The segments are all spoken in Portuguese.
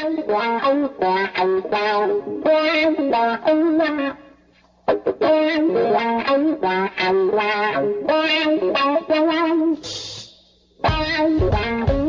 quan là ông là thằng quan quan là ông là quan là ông là thằng quan quan là quan quan là ông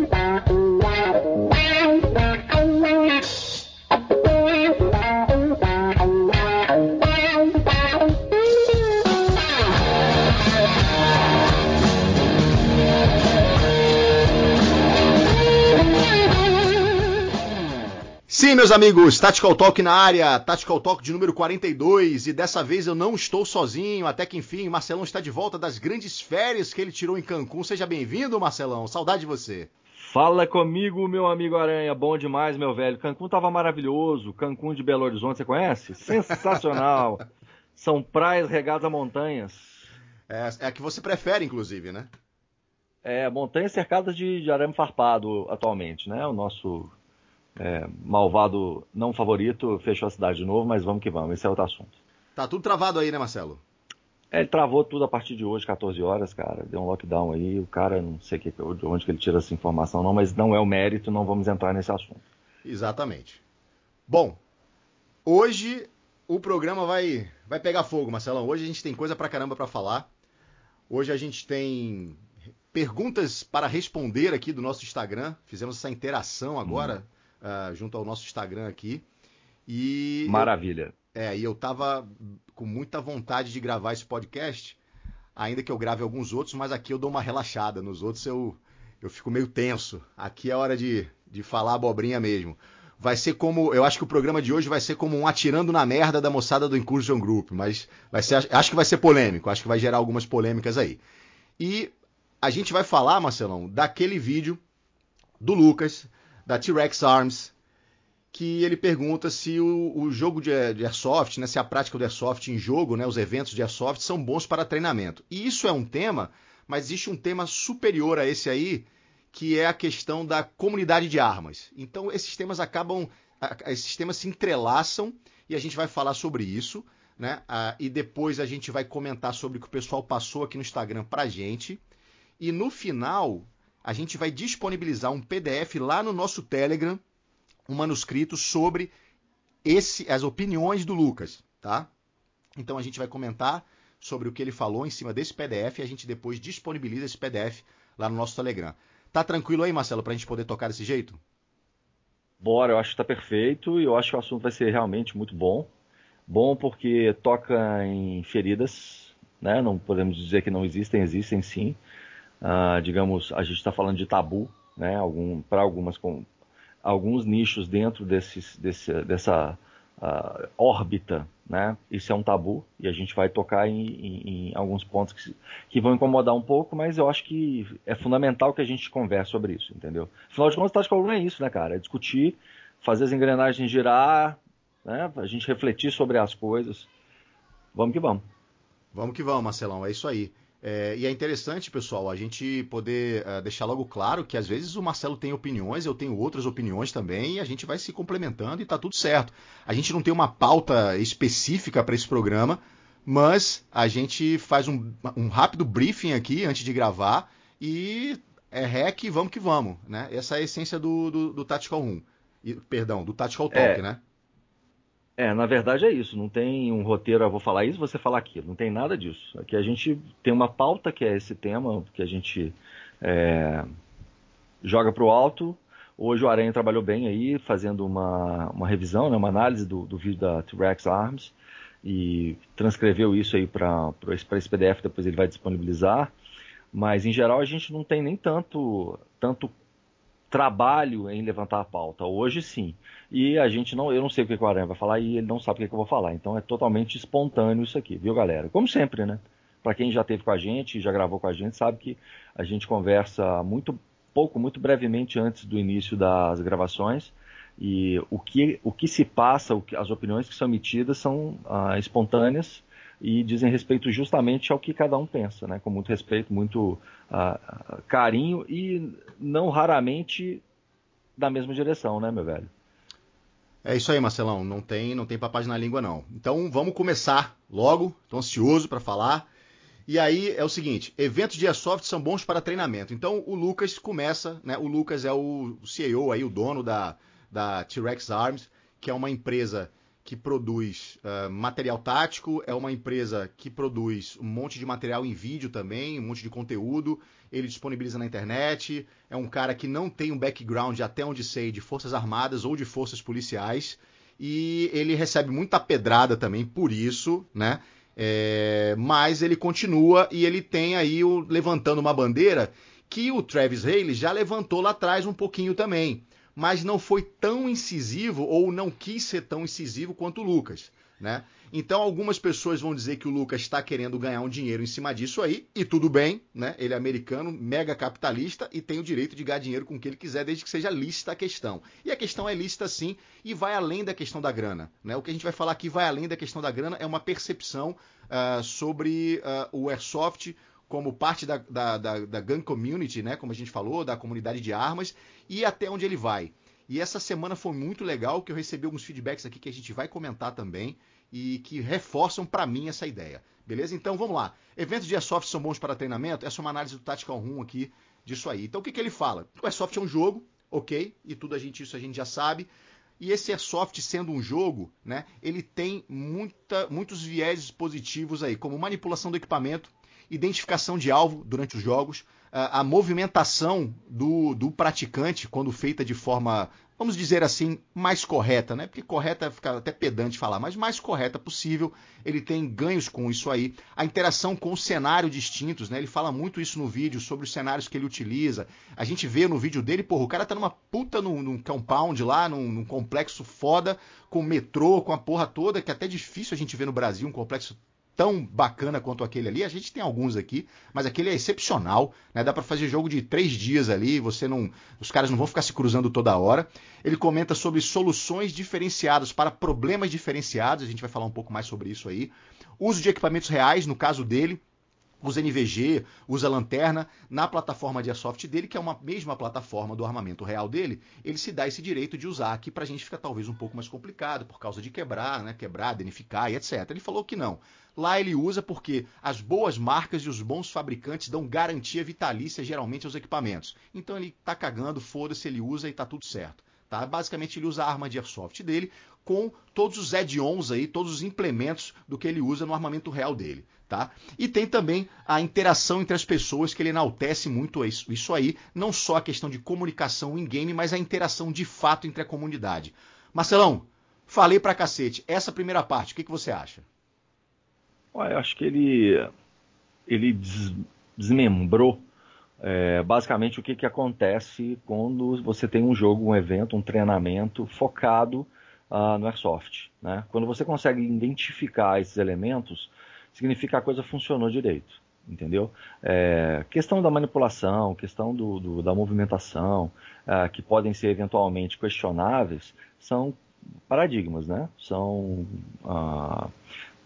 Sim, meus amigos, Tactical Talk na área, Tactical Talk de número 42, e dessa vez eu não estou sozinho, até que enfim, Marcelão está de volta das grandes férias que ele tirou em Cancún. Seja bem-vindo, Marcelão, saudade de você. Fala comigo, meu amigo Aranha, bom demais, meu velho. Cancún tava maravilhoso, Cancún de Belo Horizonte, você conhece? Sensacional. São praias regadas a montanhas. É, é a que você prefere, inclusive, né? É, montanhas cercadas de, de arame farpado atualmente, né? O nosso é, malvado não favorito fechou a cidade de novo, mas vamos que vamos, esse é outro assunto. Tá tudo travado aí, né, Marcelo? É, ele travou tudo a partir de hoje, 14 horas, cara. Deu um lockdown aí, o cara, não sei que, de onde que ele tira essa informação, não, mas não é o mérito, não vamos entrar nesse assunto. Exatamente. Bom, hoje o programa vai, vai pegar fogo, Marcelão. Hoje a gente tem coisa pra caramba pra falar. Hoje a gente tem perguntas para responder aqui do nosso Instagram. Fizemos essa interação agora. Hum uh, junto ao nosso Instagram aqui. E Maravilha. Eu, é, e eu tava com muita vontade de gravar esse podcast, ainda que eu grave alguns outros, mas aqui eu dou uma relaxada. Nos outros eu, eu fico meio tenso. Aqui é hora de, de falar abobrinha mesmo. Vai ser como. Eu acho que o programa de hoje vai ser como um atirando na merda da moçada do Incursion Group, mas vai ser, acho que vai ser polêmico, acho que vai gerar algumas polêmicas aí. E a gente vai falar, Marcelão, daquele vídeo do Lucas da T-Rex Arms, que ele pergunta se o, o jogo de, de, Airsoft, né, se a prática do Airsoft em jogo, né, os eventos de Airsoft são bons para treinamento. E isso é um tema, mas existe um tema superior a esse aí, que é a questão da comunidade de armas. Então esses temas acabam, esses temas se entrelaçam e a gente vai falar sobre isso, né? Ah, e depois a gente vai comentar sobre o que o pessoal passou aqui no Instagram pra gente. E no final a gente vai disponibilizar um PDF lá no nosso Telegram, um manuscrito sobre esse, as opiniões do Lucas, tá? Então a gente vai comentar sobre o que ele falou em cima desse PDF e a gente depois disponibiliza esse PDF lá no nosso Telegram. Tá tranquilo aí, Marcelo, para a gente poder tocar desse jeito? Bora, eu acho que tá perfeito e eu acho que o assunto vai ser realmente muito bom. Bom porque toca em feridas, né? Não podemos dizer que não existem, existem sim. Uh, digamos, a gente está falando de tabu, né, algum, para algumas com, alguns nichos dentro desses, desse, dessa uh, órbita, né, isso é um tabu e a gente vai tocar em, em, em, alguns pontos que, que vão incomodar um pouco, mas eu acho que é fundamental que a gente converse sobre isso, entendeu? Afinal de contas, Tática não é isso, né, cara? É discutir, fazer as engrenagens girar, né, a gente refletir sobre as coisas. Vamos que vamos. Vamos que vamos, Marcelão, é isso aí. É, e é interessante, pessoal, a gente poder uh, deixar logo claro que às vezes o Marcelo tem opiniões, eu tenho outras opiniões também, e a gente vai se complementando e tá tudo certo. A gente não tem uma pauta específica para esse programa, mas a gente faz um, um, rápido briefing aqui antes de gravar e é rec, vamos que vamos, né? Essa é a essência do, do, do Tactical Room. E, perdão, do Tactical Talk, é. né? É, na verdade é isso. Não tem um roteiro, eu vou falar isso, você falar aquilo. Não tem nada disso. Aqui a gente tem uma pauta que é esse tema, que a gente é, joga para o alto. Hoje o Aranha trabalhou bem aí, fazendo uma, uma revisão, né, uma análise do, do vídeo da T-Rex Arms e transcreveu isso aí para esse PDF, depois ele vai disponibilizar. Mas em geral a gente não tem nem tanto, tanto trabalho em levantar a pauta. Hoje sim. E a gente não, eu não sei o que o Aranha vai falar e ele não sabe o que eu vou falar. Então é totalmente espontâneo isso aqui, viu, galera? Como sempre, né? Para quem já teve com a gente, já gravou com a gente, sabe que a gente conversa muito pouco, muito brevemente antes do início das gravações. E o que, o que se passa, que, as opiniões que são emitidas são ah, espontâneas e dizem respeito justamente ao que cada um pensa, né? Com muito respeito, muito uh, carinho e não raramente da mesma direção, né, meu velho? É isso aí, Marcelão. Não tem, não tem papagem na língua, não. Então vamos começar logo. Estou ansioso para falar. E aí é o seguinte: eventos de airsoft são bons para treinamento. Então o Lucas começa, né? O Lucas é o CEO aí, o dono da, da T-Rex Arms, que é uma empresa que produz uh, material tático, é uma empresa que produz um monte de material em vídeo também, um monte de conteúdo, ele disponibiliza na internet, é um cara que não tem um background, até onde sei, de forças armadas ou de forças policiais, e ele recebe muita pedrada também por isso, né? É, mas ele continua e ele tem aí o, levantando uma bandeira que o Travis Haley já levantou lá atrás um pouquinho também mas não foi tão incisivo ou não quis ser tão incisivo quanto o Lucas. Né? Então algumas pessoas vão dizer que o Lucas está querendo ganhar um dinheiro em cima disso aí, e tudo bem, né? Ele é americano, mega capitalista e tem o direito de ganhar dinheiro com o que ele quiser, desde que seja lícita a questão. E a questão é lícita sim, e vai além da questão da grana. Né? O que a gente vai falar aqui vai além da questão da grana, é uma percepção uh, sobre uh, o airsoft, como parte da, da, da, da gun community, né? Como a gente falou, da comunidade de armas, e até onde ele vai. E essa semana foi muito legal, que eu recebi alguns feedbacks aqui que a gente vai comentar também e que reforçam para mim essa ideia. Beleza? Então vamos lá. Eventos de Airsoft são bons para treinamento? Essa é uma análise do Tactical Room aqui disso aí. Então o que, que ele fala? O Airsoft é um jogo, ok? E tudo a gente, isso a gente já sabe. E esse Airsoft sendo um jogo, né, ele tem muita, muitos vieses positivos aí, como manipulação do equipamento, identificação de alvo durante os jogos, a, movimentação do, do praticante, quando feita de forma, vamos dizer assim, mais correta, né? Porque correta fica até pedante falar, mas mais correta possível. Ele tem ganhos com isso aí. A interação com o cenário distintos, né? Ele fala muito isso no vídeo, sobre os cenários que ele utiliza. A gente vê no vídeo dele, porra, o cara tá numa puta num, num compound lá, num, num complexo foda, com metrô, com a porra toda, que é até difícil a gente ver no Brasil um complexo tão bacana quanto aquele ali. A gente tem alguns aqui, mas aquele é excepcional, né? Dá para fazer jogo de três dias ali, você não, os caras não vão ficar se cruzando toda hora. Ele comenta sobre soluções diferenciadas para problemas diferenciados. A gente vai falar um pouco mais sobre isso aí. Uso de equipamentos reais, no caso dele, usa NVG, usa lanterna na plataforma de airsoft dele, que é uma mesma plataforma do armamento real dele, ele se dá esse direito de usar, que pra gente fica talvez um pouco mais complicado por causa de quebrar, né, quebrar, danificar e etc. Ele falou que não. Lá ele usa porque as boas marcas e os bons fabricantes dão garantia vitalícia geralmente aos equipamentos. Então ele tá cagando, foda-se, ele usa e tá tudo certo. Tá? Basicamente ele usa a arma de airsoft dele com todos os add-ons aí, todos os implementos do que ele usa no armamento real dele. Tá? E tem também a interação entre as pessoas que ele enaltece muito isso, isso aí, não só a questão de comunicação em game, mas a interação de fato entre a comunidade. Marcelão, falei pra cacete. Essa primeira parte, o que, que você acha? eu acho que ele, ele desmembrou é, basicamente o que, que acontece quando você tem um jogo, um evento, um treinamento focado uh, no Airsoft. Né? Quando você consegue identificar esses elementos, significa que a coisa funcionou direito. Entendeu? É, questão da manipulação, questão do, do, da movimentação, uh, que podem ser eventualmente questionáveis, são paradigmas, né? São uh,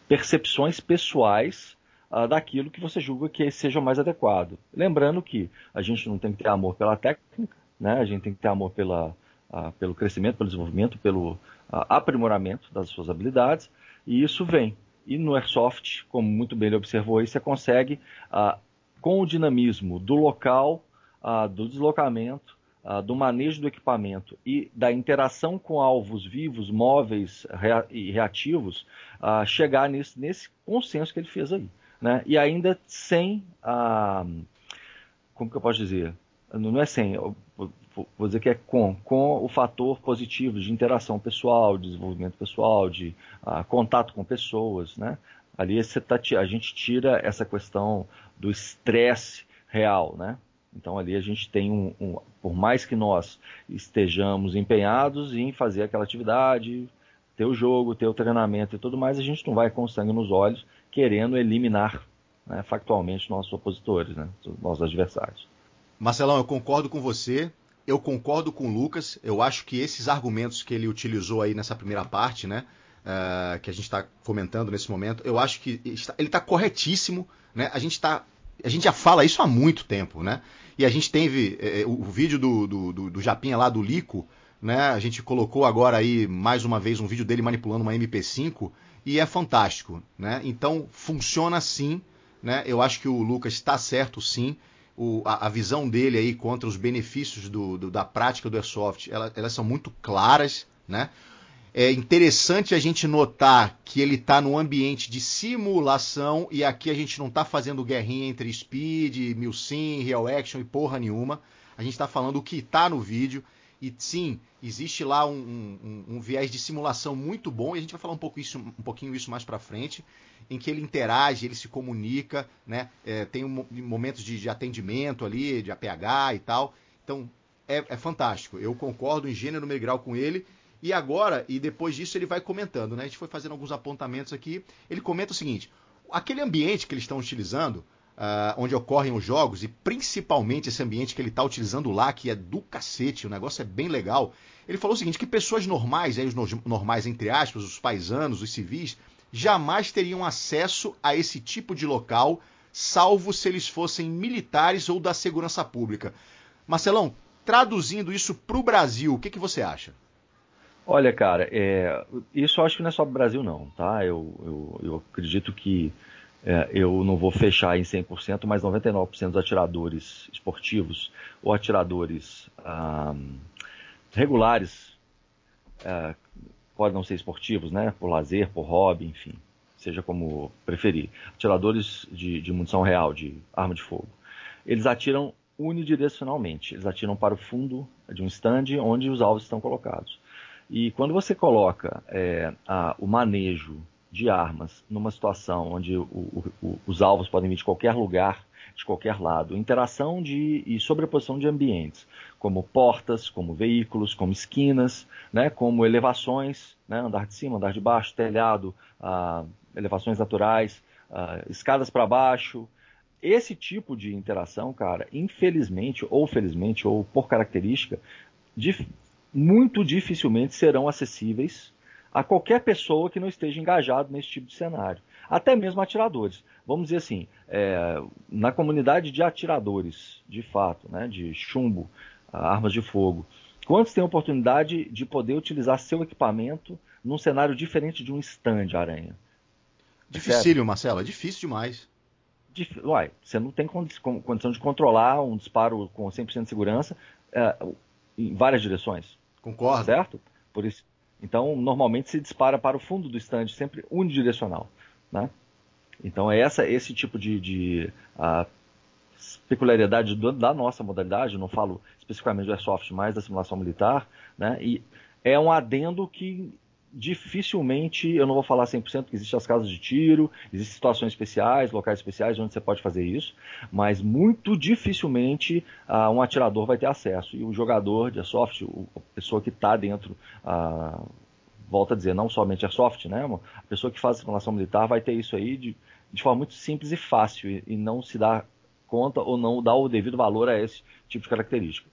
percepções pessoais uh, daquilo que você julga que seja mais adequado. Lembrando que a gente não tem que ter amor pela técnica, né? a gente tem que ter amor pela, uh, pelo crescimento, pelo desenvolvimento, pelo uh, aprimoramento das suas habilidades, e isso vem. E no Airsoft, como muito bem ele observou aí, você consegue, com o dinamismo do local, do deslocamento, uh, do manejo do equipamento e da interação com alvos vivos, móveis rea e reativos, uh, chegar nesse, nesse consenso que ele fez aí. Né? E ainda sem a. Como que eu posso dizer? Não é sem, vou dizer que é com, com o fator positivo de interação pessoal, de desenvolvimento pessoal, de uh, contato com pessoas, né? Ali tá, a gente tira essa questão do estresse real, né? Então ali a gente tem um, um, por mais que nós estejamos empenhados em fazer aquela atividade, ter o jogo, ter o treinamento e tudo mais, a gente não vai com sangue nos olhos querendo eliminar né, factualmente nossos opositores, né, nossos adversários. Marcelão, eu concordo com você. Eu concordo com o Lucas. Eu acho que esses argumentos que ele utilizou aí nessa primeira parte, né, uh, que a gente está comentando nesse momento, eu acho que ele está corretíssimo. Né? A gente está a gente já fala isso há muito tempo, né? E a gente teve é, o vídeo do, do, do, do Japinha lá, do Lico, né? A gente colocou agora aí, mais uma vez, um vídeo dele manipulando uma MP5 e é fantástico, né? Então, funciona sim, né? Eu acho que o Lucas está certo sim. O, a, a, visão dele aí contra os benefícios do, do, da prática do airsoft, ela, elas são muito claras, né? É interessante a gente notar que ele está num ambiente de simulação e aqui a gente não está fazendo guerrinha entre speed, milsim, real action e porra nenhuma. A gente está falando o que está no vídeo e sim, existe lá um, um, um, viés de simulação muito bom e a gente vai falar um, pouco isso, um pouquinho isso mais para frente, em que ele interage, ele se comunica, né? É, tem um, momentos de, de, atendimento ali, de APH e tal. Então é, é fantástico. Eu concordo em gênero, e grau com ele e agora, e depois disso, ele vai comentando, né? A gente foi fazendo alguns apontamentos aqui. Ele comenta o seguinte: aquele ambiente que eles estão utilizando, uh, onde ocorrem os jogos, e principalmente esse ambiente que ele está utilizando lá, que é do cacete, o negócio é bem legal. Ele falou o seguinte: que pessoas normais, aí os normais entre aspas, os paisanos, os civis, jamais teriam acesso a esse tipo de local, salvo se eles fossem militares ou da segurança pública. Marcelão, traduzindo isso para o Brasil, o que, que você acha? Olha, cara, é, isso eu acho que não é só Brasil, não, tá? Eu, eu, eu acredito que é, eu não vou fechar em 100%, mas 99% dos atiradores esportivos ou atiradores ah, regulares, é, podem não ser esportivos, né? Por lazer, por hobby, enfim, seja como preferir. Atiradores de, de munição real, de arma de fogo. Eles atiram unidirecionalmente, eles atiram para o fundo de um stand onde os alvos estão colocados. E quando você coloca é, a, o manejo de armas numa situação onde o, o, os alvos podem vir de qualquer lugar, de qualquer lado, interação de, e sobreposição de ambientes, como portas, como veículos, como esquinas, né, como elevações, né, andar de cima, andar de baixo, telhado, ah, elevações naturais, ah, escadas para baixo. Esse tipo de interação, cara, infelizmente, ou felizmente, ou por característica, muito dificilmente serão acessíveis a qualquer pessoa que não esteja engajado nesse tipo de cenário. Até mesmo atiradores. Vamos dizer assim, é, na comunidade de atiradores, de fato, né, de chumbo, armas de fogo, quantos têm a oportunidade de poder utilizar seu equipamento num cenário diferente de um stand aranha? Dificílio, Marcelo, é difícil demais. Dif... Uai, você não tem condição de controlar um disparo com 100% de segurança é, em várias direções. Concordo. Certo? Por isso. Então, normalmente se dispara para o fundo do stand, sempre unidirecional. Né? Então, é essa, esse tipo de, de peculiaridade do, da nossa modalidade, não falo especificamente do Airsoft, mas da simulação militar, né? e é um adendo que dificilmente, eu não vou falar 100% que existem as casas de tiro, existem situações especiais, locais especiais onde você pode fazer isso, mas muito dificilmente uh, um atirador vai ter acesso. E o jogador de airsoft, a pessoa que está dentro, uh, volta a dizer, não somente airsoft, né, a pessoa que faz simulação militar vai ter isso aí de, de forma muito simples e fácil e, e não se dá conta ou não dá o devido valor a esse tipo de característica.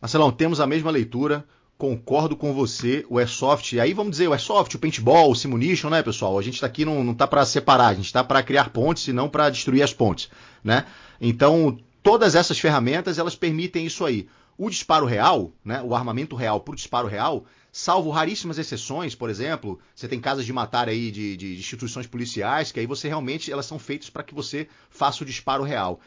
Marcelão, temos a mesma leitura concordo com você, o Airsoft, aí vamos dizer, o Airsoft, o Paintball, o Simunition, né, pessoal? A gente está aqui não, não tá para separar, a gente está para criar pontes e não para destruir as pontes, né? Então, todas essas ferramentas, elas permitem isso aí. O disparo real, né, o armamento real para o disparo real, salvo raríssimas exceções, por exemplo, você tem casas de matar aí de, de instituições policiais, que aí você realmente, elas são feitas para que você faça o disparo real.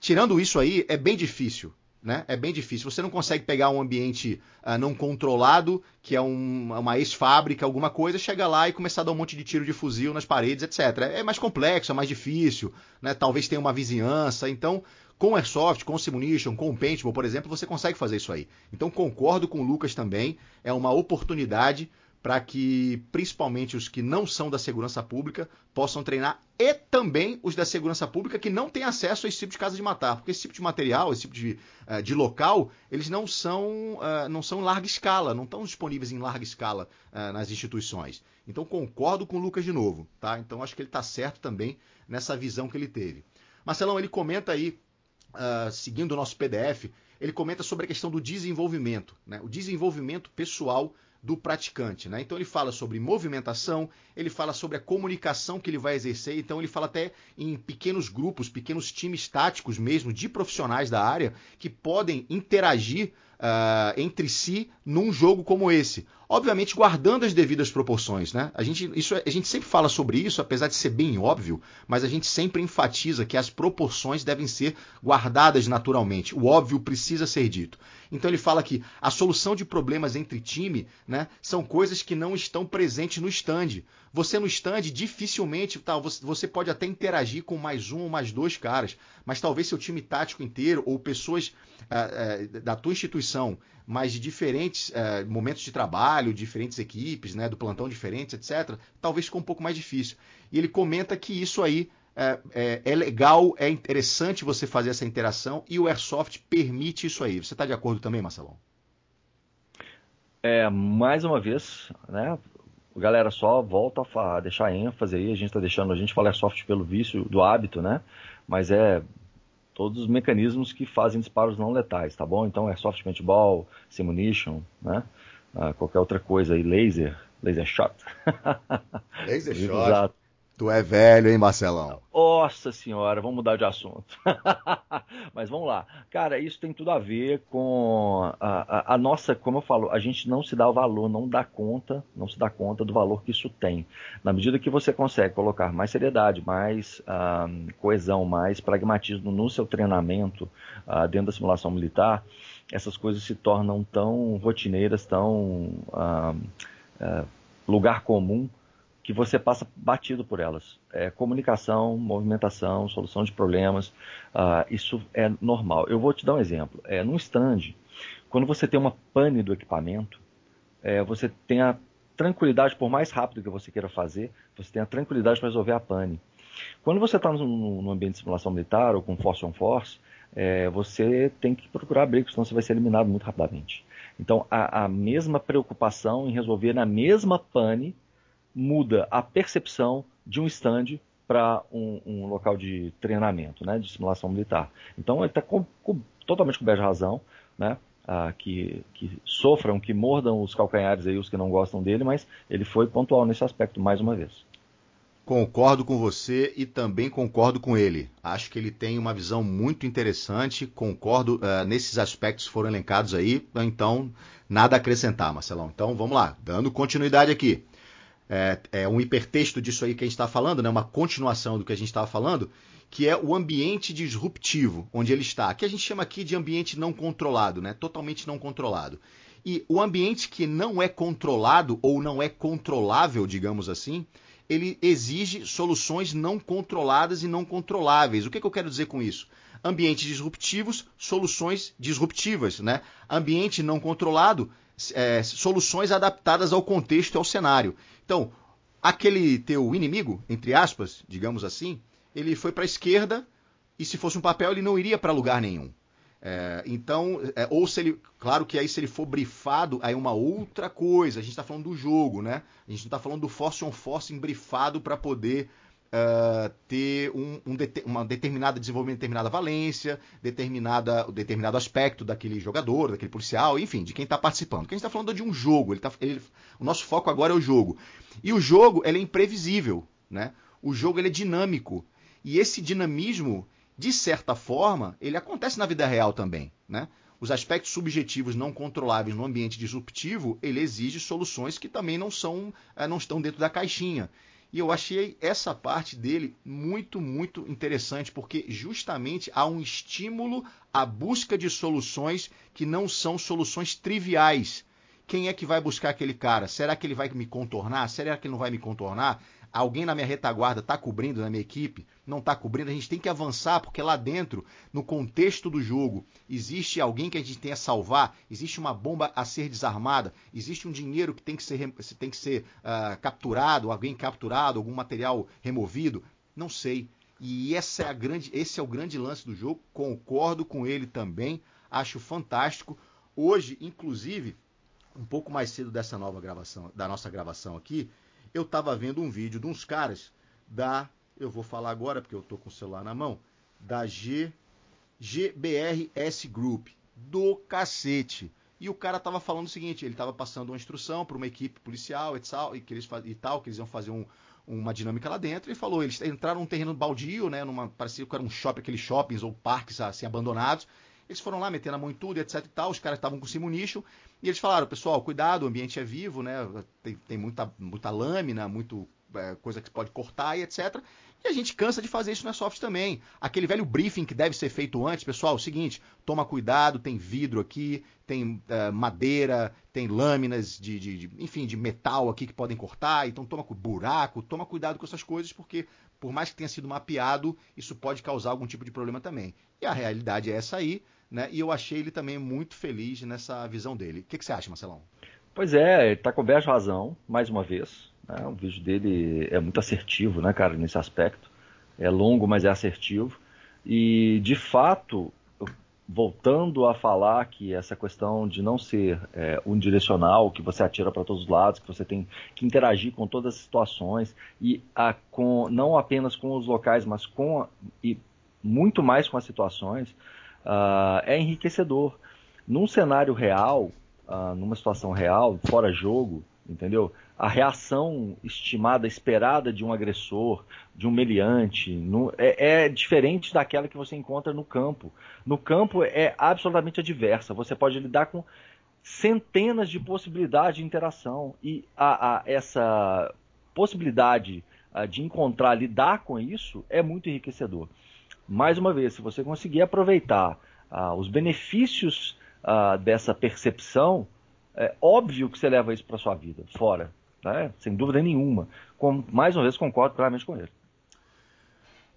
Tirando isso aí, é bem difícil né? É bem difícil. Você não consegue pegar um ambiente uh, não controlado, que é um, uma ex-fábrica, alguma coisa, chegar lá e começar a dar um monte de tiro de fuzil nas paredes, etc. É mais complexo, é mais difícil, né? Talvez tenha uma vizinhança. Então, com Airsoft, com Simunition, com Paintball, por exemplo, você consegue fazer isso aí. Então, concordo com o Lucas também. É uma oportunidade para que principalmente os que não são da segurança pública possam treinar e também os da segurança pública que não têm acesso a esse tipo de casa de matar, porque esse tipo de material, esse tipo de, uh, de local, eles não são, uh, não são em larga escala, não estão disponíveis em larga escala uh, nas instituições. Então concordo com o Lucas de novo, tá? Então acho que ele está certo também nessa visão que ele teve. Marcelão, ele comenta aí, seguindo o nosso PDF, ele comenta sobre a questão do desenvolvimento, né? o desenvolvimento pessoal do praticante. Né? Então ele fala sobre movimentação, ele fala sobre a comunicação que ele vai exercer, então ele fala até em pequenos grupos, pequenos times táticos mesmo, de profissionais da área, que podem interagir uh, entre si num jogo como esse. Obviamente guardando as devidas proporções, né? A gente, isso, a gente sempre fala sobre isso, apesar de ser bem óbvio, mas a gente sempre enfatiza que as proporções devem ser guardadas naturalmente. O óbvio precisa ser dito. Então ele fala que a solução de problemas entre time né, são coisas que não estão presentes no stand. Você no stand dificilmente, tá, você pode até interagir com mais um ou mais dois caras, mas talvez seu time tático inteiro ou pessoas uh, uh, da tua instituição, mas de diferentes uh, momentos de trabalho, diferentes equipes, né, do plantão diferentes, etc., talvez ficou um pouco mais difícil. E ele comenta que isso aí é, é, é, legal, é interessante você fazer essa interação e o Airsoft permite isso aí. Você está de acordo também, Marcelão? É, mais uma vez, né? Galera, só volta a deixar ênfase aí. A gente está deixando, a gente fala Airsoft pelo vício do hábito, né? Mas é todos os mecanismos que fazem disparos não letais, tá bom? Então, Airsoft Paintball, Simunition, né? Ah, qualquer outra coisa aí, laser, laser shot. Laser shot. Tu é velho, hein, Marcelão? Nossa senhora, vamos mudar de assunto. Mas vamos lá. Cara, isso tem tudo a ver com a, a, a, nossa, como eu falo, a gente não se dá o valor, não dá conta, não se dá conta do valor que isso tem. Na medida que você consegue colocar mais seriedade, mais ah, coesão, mais pragmatismo no seu treinamento ah, dentro da simulação militar, essas coisas se tornam tão rotineiras, tão ah, lugar comum que você passa batido por elas. É, comunicação, movimentação, solução de problemas, uh, isso é normal. Eu vou te dar um exemplo. É, num stand, quando você tem uma pane do equipamento, é, você tem a tranquilidade, por mais rápido que você queira fazer, você tem a tranquilidade para resolver a pane. Quando você está no, ambiente de simulação militar ou com force on force, é, você tem que procurar abrigo, senão você vai ser eliminado muito rapidamente. Então, a, a mesma preocupação em resolver na mesma pane muda a percepção de um stand para um, um, local de treinamento, né, de simulação militar. Então ele está totalmente coberto de razão, né, que, que, sofram, que mordam os calcanhares aí, os que não gostam dele, mas ele foi pontual nesse aspecto mais uma vez. Concordo com você e também concordo com ele. Acho que ele tem uma visão muito interessante. Concordo uh, nesses aspectos foram elencados aí. Então, nada a acrescentar, Marcelão. Então, vamos lá, dando continuidade aqui é, é um hipertexto disso aí que a gente está falando, né? uma continuação do que a gente estava falando, que é o ambiente disruptivo, onde ele está. Que a gente chama aqui de ambiente não controlado, né? totalmente não controlado. E o ambiente que não é controlado ou não é controlável, digamos assim, ele exige soluções não controladas e não controláveis. O que, que eu quero dizer com isso? Ambientes disruptivos, soluções disruptivas. Né? Ambiente não controlado, é, soluções adaptadas ao contexto e ao cenário. Então, aquele teu inimigo, entre aspas, digamos assim, ele foi para a esquerda e se fosse um papel ele não iria para lugar nenhum. É, então, é, ou se ele. Claro que aí se ele for brifado, aí é uma outra coisa. A gente está falando do jogo, né? A gente não está falando do force on force brifado para poder uh, ter um, um uma determinada desenvolvimento, determinada valência, determinada, determinado aspecto daquele jogador, daquele policial, enfim, de quem está participando. Porque a gente está falando de um jogo, ele tá, ele, o nosso foco agora é o jogo. E o jogo ele é imprevisível, né? O jogo ele é dinâmico. E esse dinamismo, de certa forma, ele acontece na vida real também, né? Os aspectos subjetivos não controláveis no ambiente disruptivo, ele exige soluções que também não são, eh, não estão dentro da caixinha. E eu achei essa parte dele muito, muito interessante, porque justamente há um estímulo à busca de soluções que não são soluções triviais. Quem é que vai buscar aquele cara? Será que ele vai me contornar? Será que ele não vai me contornar? Alguém na minha retaguarda está cobrindo na minha equipe, não está cobrindo, a gente tem que avançar, porque lá dentro, no contexto do jogo, existe alguém que a gente tem a salvar, existe uma bomba a ser desarmada, existe um dinheiro que tem que ser, tem que ser uh, capturado, alguém capturado, algum material removido, não sei. E essa é a grande, esse é o grande lance do jogo, concordo com ele também, acho fantástico. Hoje, inclusive, um pouco mais cedo dessa nova gravação, da nossa gravação aqui, eu estava vendo um vídeo de uns caras da, eu vou falar agora porque eu estou com o celular na mão, da G, GBRS Group, do cacete. e o cara estava falando o seguinte, ele estava passando uma instrução para uma equipe policial e tal, e, que eles, e tal, que eles iam fazer um, uma dinâmica lá dentro, e falou, eles entraram num terreno baldio, né, numa, parecia que era um shopping, aqueles shoppings ou parques assim abandonados, eles foram lá metendo a mão em tudo, etc e tal, os caras estavam com simunicho, e eles falaram, pessoal, cuidado, o ambiente é vivo, né, tem, tem muita, muita lâmina, muito é, coisa que pode cortar e etc. E a gente cansa de fazer isso na soft também. Aquele velho briefing que deve ser feito antes, pessoal, é o seguinte, toma cuidado, tem vidro aqui, tem uh, madeira, tem lâminas de, de, de, enfim, de metal aqui que podem cortar, então toma buraco, toma cuidado com essas coisas, porque por mais que tenha sido mapeado, isso pode causar algum tipo de problema também. E a realidade é essa aí, né? E eu achei ele também muito feliz nessa visão dele. O que, que você acha, Marcelão? Pois é, ele está coberto razão, mais uma vez. Né? O vídeo dele é muito assertivo, né, cara, nesse aspecto. É longo, mas é assertivo. E, de fato, voltando a falar que essa questão de não ser é, unidirecional, que você atira para todos os lados, que você tem que interagir com todas as situações e a, com, não apenas com os locais, mas com e muito mais com as situações, uh, é enriquecedor. Num cenário real, uh, numa situação real, fora jogo, entendeu? A reação estimada, esperada de um agressor, de um meliante, no, é, é, diferente daquela que você encontra no campo. No campo é absolutamente adversa. Você pode lidar com centenas de possibilidades de interação e a, a, essa possibilidade a, de encontrar, lidar com isso é muito enriquecedor. Mais uma vez, se você conseguir aproveitar os benefícios dessa percepção, é óbvio que você leva isso para sua vida, fora, né? sem dúvida nenhuma. Com, mais uma vez, concordo claramente com ele.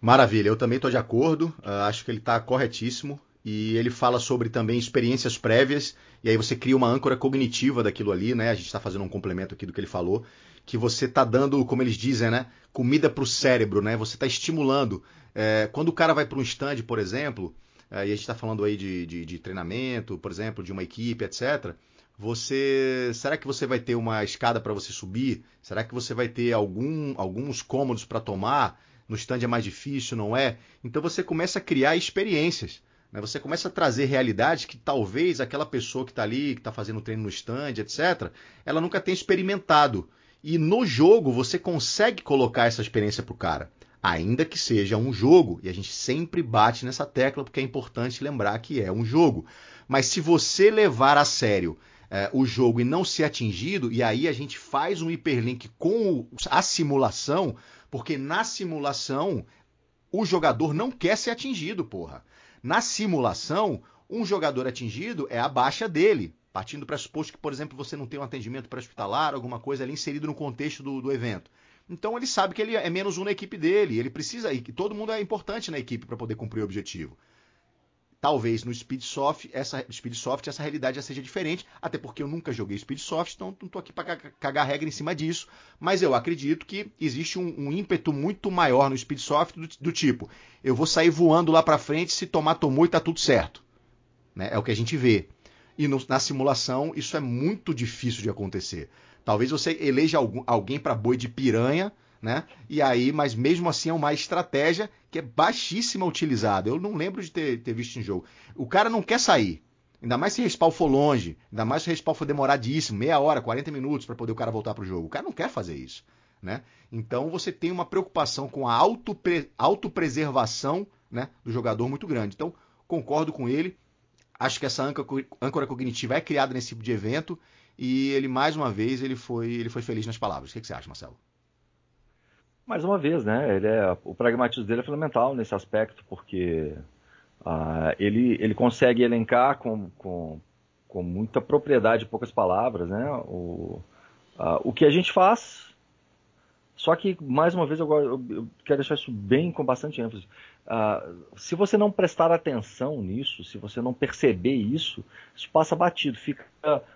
Maravilha, eu também estou de acordo, uh, acho que ele está corretíssimo. E ele fala sobre também experiências prévias, e aí você cria uma âncora cognitiva daquilo ali, né? A gente está fazendo um complemento aqui do que ele falou, que você está dando, como eles dizem, né? Comida o cérebro, né? Você está estimulando. É, quando o cara vai para um stand, por exemplo, é, e a gente está falando aí de, de, de treinamento, por exemplo, de uma equipe, etc você será que você vai ter uma escada para você subir? Será que você vai ter algum, alguns cômodos para tomar? No stand é mais difícil, não é? Então você começa a criar experiências. Né? Você começa a trazer realidades que talvez aquela pessoa que está ali, que está fazendo treino no stand, etc., ela nunca tenha experimentado. E no jogo você consegue colocar essa experiência para o cara. Ainda que seja um jogo, e a gente sempre bate nessa tecla porque é importante lembrar que é um jogo. Mas se você levar a sério é, o jogo e não ser atingido, e aí a gente faz um hiperlink com a simulação, porque na simulação o jogador não quer ser atingido, porra. Na simulação, um jogador atingido é a baixa dele, partindo do pressuposto que, por exemplo, você não tem um atendimento pré-hospitalar, alguma coisa ali inserido no contexto do, do evento. Então ele sabe que ele é menos um na equipe dele, ele precisa, e todo mundo é importante na equipe para poder cumprir o objetivo. Talvez no Speedsoft essa, Speedsoft essa realidade já seja diferente, até porque eu nunca joguei Speedsoft, então não estou aqui para cagar regra em cima disso. Mas eu acredito que existe um, um ímpeto muito maior no Speedsoft do, do, tipo: eu vou sair voando lá para frente, se tomar, tomou e tá tudo certo. Né? É o que a gente vê. E no, na simulação isso é muito difícil de acontecer. Talvez você eleja algum, alguém para boi de piranha né? E aí, mas mesmo assim é uma estratégia que é baixíssima utilizada. Eu não lembro de ter, ter visto em jogo. O cara não quer sair. Ainda mais se o respawn for longe, ainda mais se o respawn for demoradíssimo, meia hora, 40 minutos para poder o cara voltar para o jogo. O cara não quer fazer isso. Né? Então você tem uma preocupação com a autopre autopreservação né, do jogador muito grande. Então, concordo com ele. Acho que essa âncora cognitiva é criada nesse tipo de evento e ele, mais uma vez, ele foi, ele foi feliz nas palavras. O que, que você acha, Marcelo? mais uma vez, né? Ele é, o pragmatismo dele é fundamental nesse aspecto, porque uh, ele, ele consegue elencar com, com, com muita propriedade, poucas palavras, né? O, uh, o que a gente faz. Só que, mais uma vez, eu, eu quero deixar isso bem com bastante ênfase. Uh, se você não prestar atenção nisso, se você não perceber isso, isso passa batido. Fica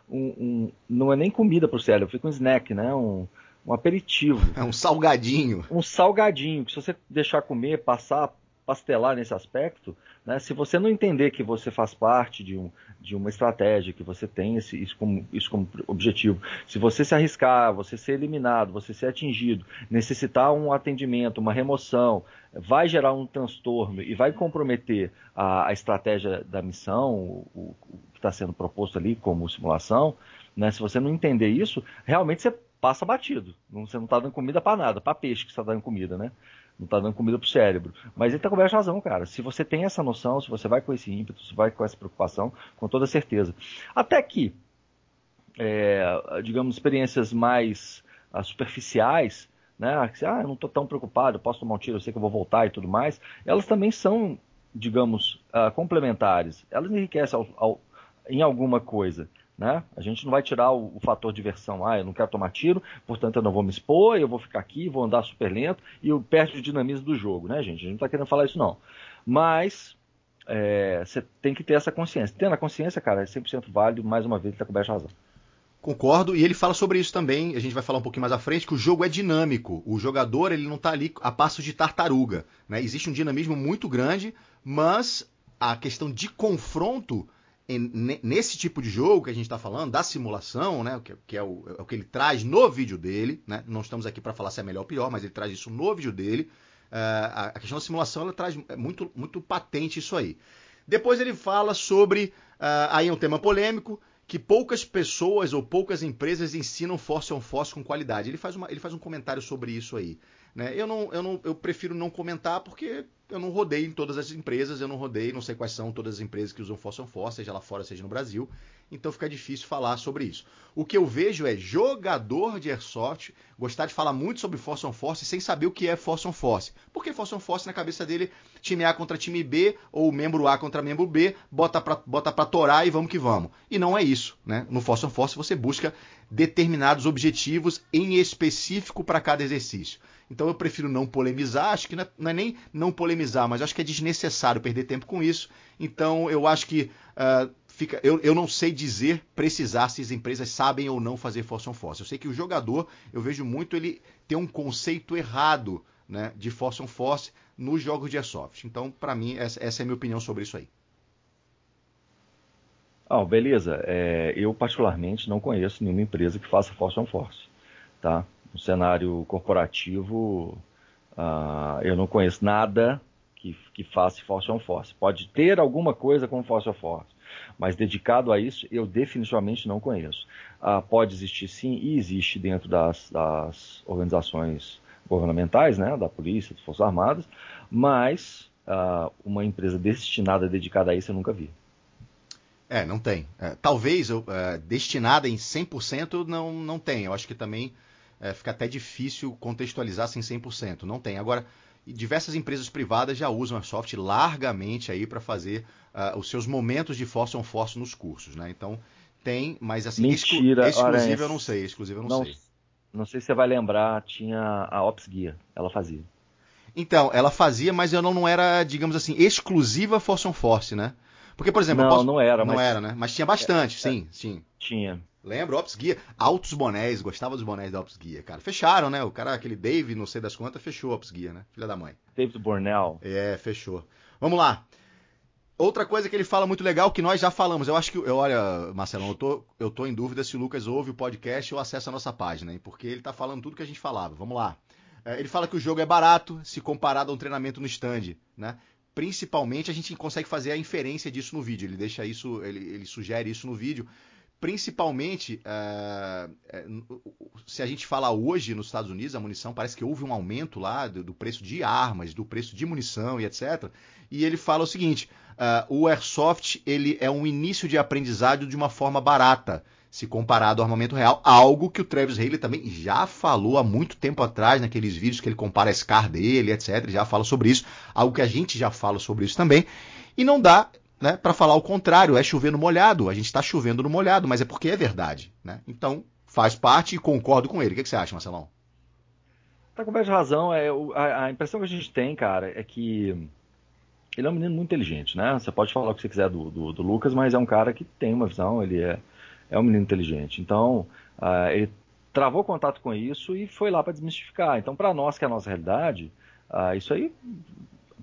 um, um não é nem comida para o cérebro, fica um snack, né? Um, um aperitivo. É um salgadinho. Um salgadinho, que se você deixar comer, passar, pastelar nesse aspecto, né, se você não entender que você faz parte de, um, de uma estratégia, que você tem esse, isso, como, isso como objetivo, se você se arriscar, você ser eliminado, você ser atingido, necessitar um atendimento, uma remoção, vai gerar um transtorno e vai comprometer a, a estratégia da missão, o, o está sendo proposto ali como simulação, né? Se você não entender isso, realmente você passa batido. Você não está dando comida para nada, para peixe que está dando comida, né? Não está dando comida para o cérebro. Mas ele está coberto de razão, cara. Se você tem essa noção, se você vai com esse ímpeto, se vai com essa preocupação, com toda certeza. Até que, é, digamos, experiências mais uh, superficiais, né? Ah, eu não estou tão preocupado, posso tomar um tiro, eu sei que eu vou voltar e tudo mais. Elas também são, digamos, uh, complementares. Elas enriquecem ao, ao, em alguma coisa. Né? A gente não vai tirar o, o, fator diversão. Ah, eu não quero tomar tiro, portanto eu não vou me expor, eu vou ficar aqui, vou andar super lento e eu perco o dinamismo do jogo, né, gente? A gente não está querendo falar isso, não. Mas é, você tem que ter essa consciência. Tendo a consciência, cara, é 100% válido, mais uma vez, ele está coberto de razão. Concordo, e ele fala sobre isso também, a gente vai falar um pouquinho mais à frente, que o jogo é dinâmico. O jogador ele não está ali a passo de tartaruga. Né? Existe um dinamismo muito grande, mas a questão de confronto nesse tipo de jogo que a gente está falando, da simulação, né, que, que é, o, é, o, que ele traz no vídeo dele, né, não estamos aqui para falar se é melhor ou pior, mas ele traz isso no vídeo dele. Uh, a, questão da simulação ela traz é muito, muito patente isso aí. Depois ele fala sobre, uh, aí é um tema polêmico, que poucas pessoas ou poucas empresas ensinam force on force com qualidade. Ele faz, uma, ele faz um comentário sobre isso aí. Né? Eu, não, eu, não, eu prefiro não comentar porque eu não rodei em todas as empresas, eu não rodei, não sei quais são todas as empresas que usam on Force, seja lá fora, seja no Brasil. Então fica difícil falar sobre isso. O que eu vejo é jogador de Airsoft gostar de falar muito sobre Force on Force sem saber o que é Force on Force. Porque Force on Force na cabeça dele, time A contra time B, ou membro A contra membro B, bota pra, bota pra torar e vamos que vamos. E não é isso. Né? No Force on Force você busca determinados objetivos em específico para cada exercício. Então eu prefiro não polemizar, acho que não é, não é, nem não polemizar, mas acho que é desnecessário perder tempo com isso. Então eu acho que uh, fica. Eu, eu não sei dizer, precisar se as empresas sabem ou não fazer force on force. Eu sei que o jogador, eu vejo muito ele ter um conceito errado né, de force on force nos jogos de airsoft. Então, para mim, essa, essa, é a minha opinião sobre isso aí. Oh, beleza. É, eu, particularmente, não conheço nenhuma empresa que faça force on force. Tá? no cenário corporativo, uh, eu não conheço nada que, que faça force on force. Pode ter alguma coisa com force on force, mas dedicado a isso, eu definitivamente não conheço. Uh, pode existir sim, e existe dentro das, das organizações governamentais, né, da polícia, das forças armadas, mas uh, uma empresa destinada, dedicada a isso, eu nunca vi. É, não tem. É, talvez eu, é, destinada em 100% não, não tem. Eu acho que também é, fica até difícil contextualizar assim 100%. Não tem. Agora, diversas empresas privadas já usam a soft largamente aí para fazer uh, os seus momentos de force on force nos cursos, né? Então, tem, mas assim, Mentira, exclu exclusiva eu não sei, exclusiva eu não, não, sei. Não sei se você vai lembrar, tinha a Ops Guia, ela fazia. Então, ela fazia, mas eu não, não era, digamos assim, exclusiva Force on Force, né? Porque, por exemplo, não, posso... não era, não mas... era, né? Mas tinha bastante, é, sim, é, sim. Tinha. Lembro, Ops Guia. Altos bonés, gostava dos bonés da Ops Guia, cara. Fecharam, né? O cara, aquele Dave, não sei das quantas, fechou a Ops Guia, né? Filha da mãe. David Bornell. É, fechou. Vamos lá. Outra coisa que ele fala muito legal, que nós já falamos. Eu acho que. Eu, olha, Marcelão, eu tô, eu tô em dúvida se o Lucas ouve o podcast ou acessa a nossa página, hein? Porque ele tá falando tudo que a gente falava. Vamos lá. É, ele fala que o jogo é barato se comparado a um treinamento no stand, né? Principalmente a gente consegue fazer a inferência disso no vídeo. Ele deixa isso, ele, ele sugere isso no vídeo principalmente uh, se a gente falar hoje nos Estados Unidos, a munição parece que houve um aumento lá do, do preço de armas, do preço de munição e etc. E ele fala o seguinte: uh, o airsoft ele é um início de aprendizado de uma forma barata, se comparado ao armamento real, algo que o Travis Haley também já falou há muito tempo atrás naqueles vídeos que ele compara a SCAR dele, etc. Já fala sobre isso, algo que a gente já fala sobre isso também. E não dá né, para falar o contrário, é chover no molhado. A gente está chovendo no molhado, mas é porque é verdade. Né? Então, faz parte e concordo com ele. O que, que você acha, Marcelão? Tá com mais razão. É, a, a, impressão que a gente tem, cara, é que ele é um menino muito inteligente, né? Você pode falar o que você quiser do, do, do Lucas, mas é um cara que tem uma visão, ele é, é um menino inteligente. Então, uh, ele travou contato com isso e foi lá para desmistificar. Então, para nós, que é a nossa realidade, uh, isso aí,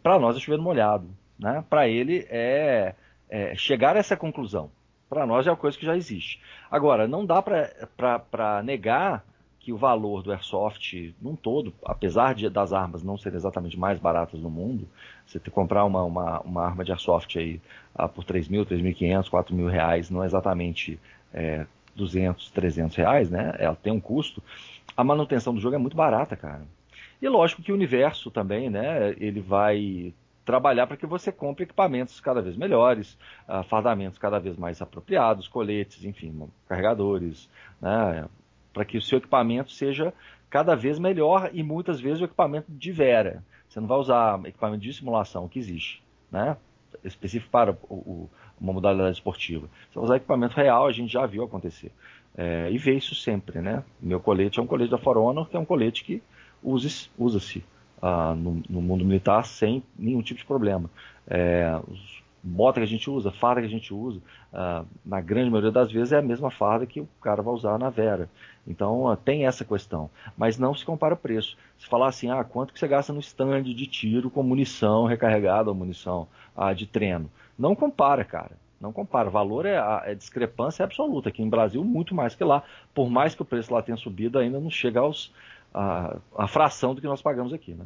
para nós é chover molhado. Né? Para ele é, é, chegar a essa conclusão. Para nós é uma coisa que já existe. Agora, não dá para negar que o valor do airsoft num todo, apesar de, das armas não serem exatamente mais baratas no mundo, você ter comprar uma, uma, uma arma de airsoft aí ah, por 3 mil, 3.500, 4 mil reais, não é exatamente é, 200, 300 reais, né? Ela tem um custo. A manutenção do jogo é muito barata, cara. E lógico que o universo também, né? Ele vai trabalhar para que você compre equipamentos cada vez melhores, uh, fardamentos cada vez mais apropriados, coletes, enfim, carregadores, né? para que o seu equipamento seja cada vez melhor e muitas vezes o equipamento de vera. Você não vai usar equipamento de simulação que existe, né? específico para o, o, uma modalidade esportiva. Vai usar equipamento real, a gente já viu acontecer. É, e vê isso sempre, né? Meu colete é um colete da For Honor, que é um colete que usa-se uh, no, no, mundo militar sem nenhum tipo de problema. É, os bota que a gente usa, farda que a gente usa, uh, na grande maioria das vezes é a mesma farda que o cara vai usar na Vera. Então uh, tem essa questão. Mas não se compara o preço. Se falar assim, ah, quanto que você gasta no stand de tiro com munição recarregada ou munição uh, de treino? Não compara, cara. Não compara. O valor é, a, é discrepância absoluta. Aqui em Brasil, muito mais que lá. Por mais que o preço lá tenha subido, ainda não chega aos, a, a fração do que nós pagamos aqui, né?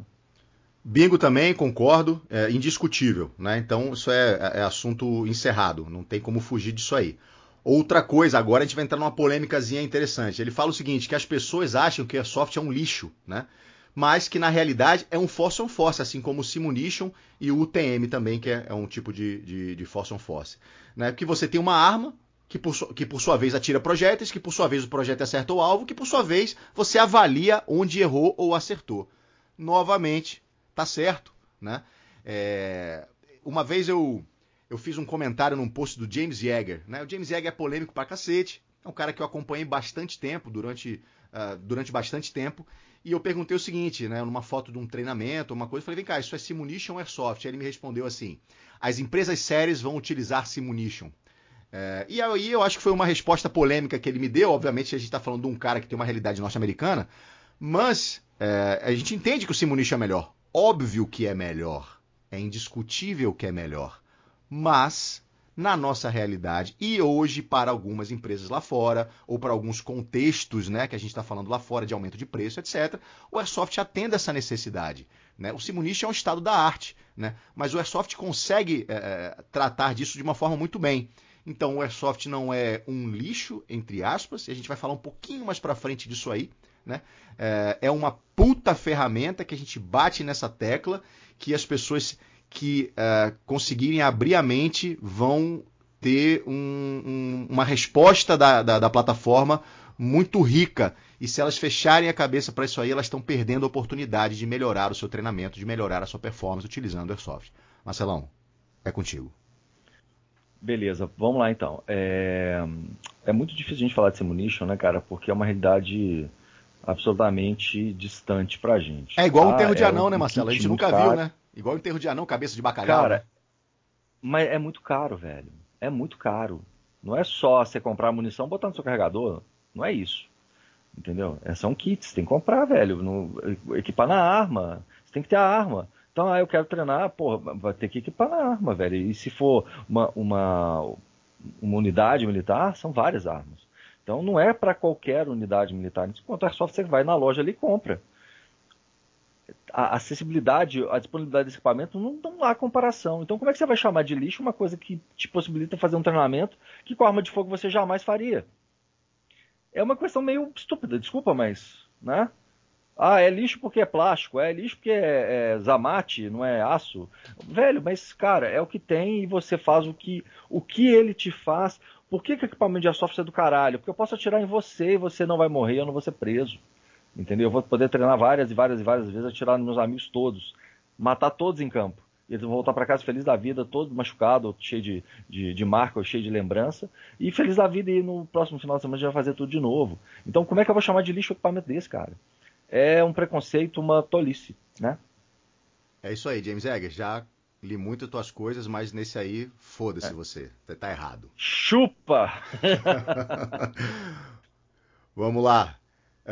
Bingo também, concordo, é indiscutível, né? Então isso é, é, é, assunto encerrado, não tem como fugir disso aí. Outra coisa, agora a gente vai entrar numa polêmicazinha interessante. Ele fala o seguinte, que as pessoas acham que a soft é um lixo, né? Mas que na realidade é um force on force, assim como o Simunition e o UTM também, que é, é um tipo de, de, de force on force. Né? Porque você tem uma arma, que por, que por sua vez atira projéteis, que por sua vez o projétil acerta o alvo, que por sua vez você avalia onde errou ou acertou. Novamente, tá certo, né? É, uma vez eu, eu fiz um comentário num post do James Yeager, né? O James Yeager é polêmico pra cacete, é um cara que eu acompanhei bastante tempo, durante, uh, durante bastante tempo, e eu perguntei o seguinte, né, numa foto de um treinamento, uma coisa, falei, vem cá, isso é Simunition ou Airsoft? Aí ele me respondeu assim, as empresas sérias vão utilizar Simunition. É, e aí eu acho que foi uma resposta polêmica que ele me deu, obviamente a gente está falando de um cara que tem uma realidade norte-americana, mas é, a gente entende que o Simunition é melhor. Óbvio que é melhor, é indiscutível que é melhor, mas na nossa realidade e hoje para algumas empresas lá fora ou para alguns contextos, né, que a gente está falando lá fora de aumento de preço, etc. O airsoft atende essa necessidade. Né? O Simunition é um estado da arte, né? mas o airsoft consegue é, tratar disso de uma forma muito bem. Então o airsoft não é um lixo entre aspas. E a gente vai falar um pouquinho mais para frente disso aí. Né? É, é uma puta ferramenta que a gente bate nessa tecla que as pessoas que é, conseguirem abrir a mente vão ter um, um, uma resposta da, da, da, plataforma muito rica. E se elas fecharem a cabeça para isso aí, elas estão perdendo a oportunidade de melhorar o seu treinamento, de melhorar a sua performance utilizando o Airsoft. Marcelão, é contigo. Beleza, vamos lá então. É, é muito difícil a gente falar de Simunition, né, cara? Porque é uma realidade absolutamente distante pra gente. É igual tá? um enterro de é anão, um, né, Marcelo? A gente nunca caro. viu, né? Igual enterro de anão, cabeça de bacalhau. Cara, né? mas é muito caro, velho. É muito caro. Não é só você comprar munição botar no seu carregador. Não é isso. Entendeu? É, são kits, você tem que comprar, velho. No, equipar na arma. Você tem que ter a arma. Então, ah, eu quero treinar, porra, vai ter que equipar na arma, velho. E se for uma, uma, uma unidade militar, são várias armas. Então não é para qualquer unidade militar. Enquanto Airsoft você vai na loja ali e compra. A acessibilidade, a disponibilidade desse equipamento não, não há comparação. Então como é que você vai chamar de lixo uma coisa que te possibilita fazer um treinamento que com arma de fogo você jamais faria? É uma questão meio estúpida, desculpa, mas, né? Ah, é lixo porque é plástico, é lixo porque é, é zamate, não é aço. Velho, mas cara, é o que tem e você faz o que o que ele te faz, por que, que o equipamento de airsoft é do caralho? Porque eu posso atirar em você e você não vai morrer, eu não vou ser preso. Entendeu? Eu vou poder treinar várias e várias e várias vezes, atirar nos meus amigos todos, matar todos em campo. E eles vão voltar para casa feliz da vida, todo machucado, cheio de, de, de marca, cheio de lembrança. E feliz da vida e no próximo final de semana já vai fazer tudo de novo. Então como é que eu vou chamar de lixo o equipamento desse, cara? É um preconceito, uma tolice, né? É isso aí, James Egger. Já li muito tuas coisas, mas nesse aí, foda-se é. você. Você tá errado. Chupa! Vamos lá.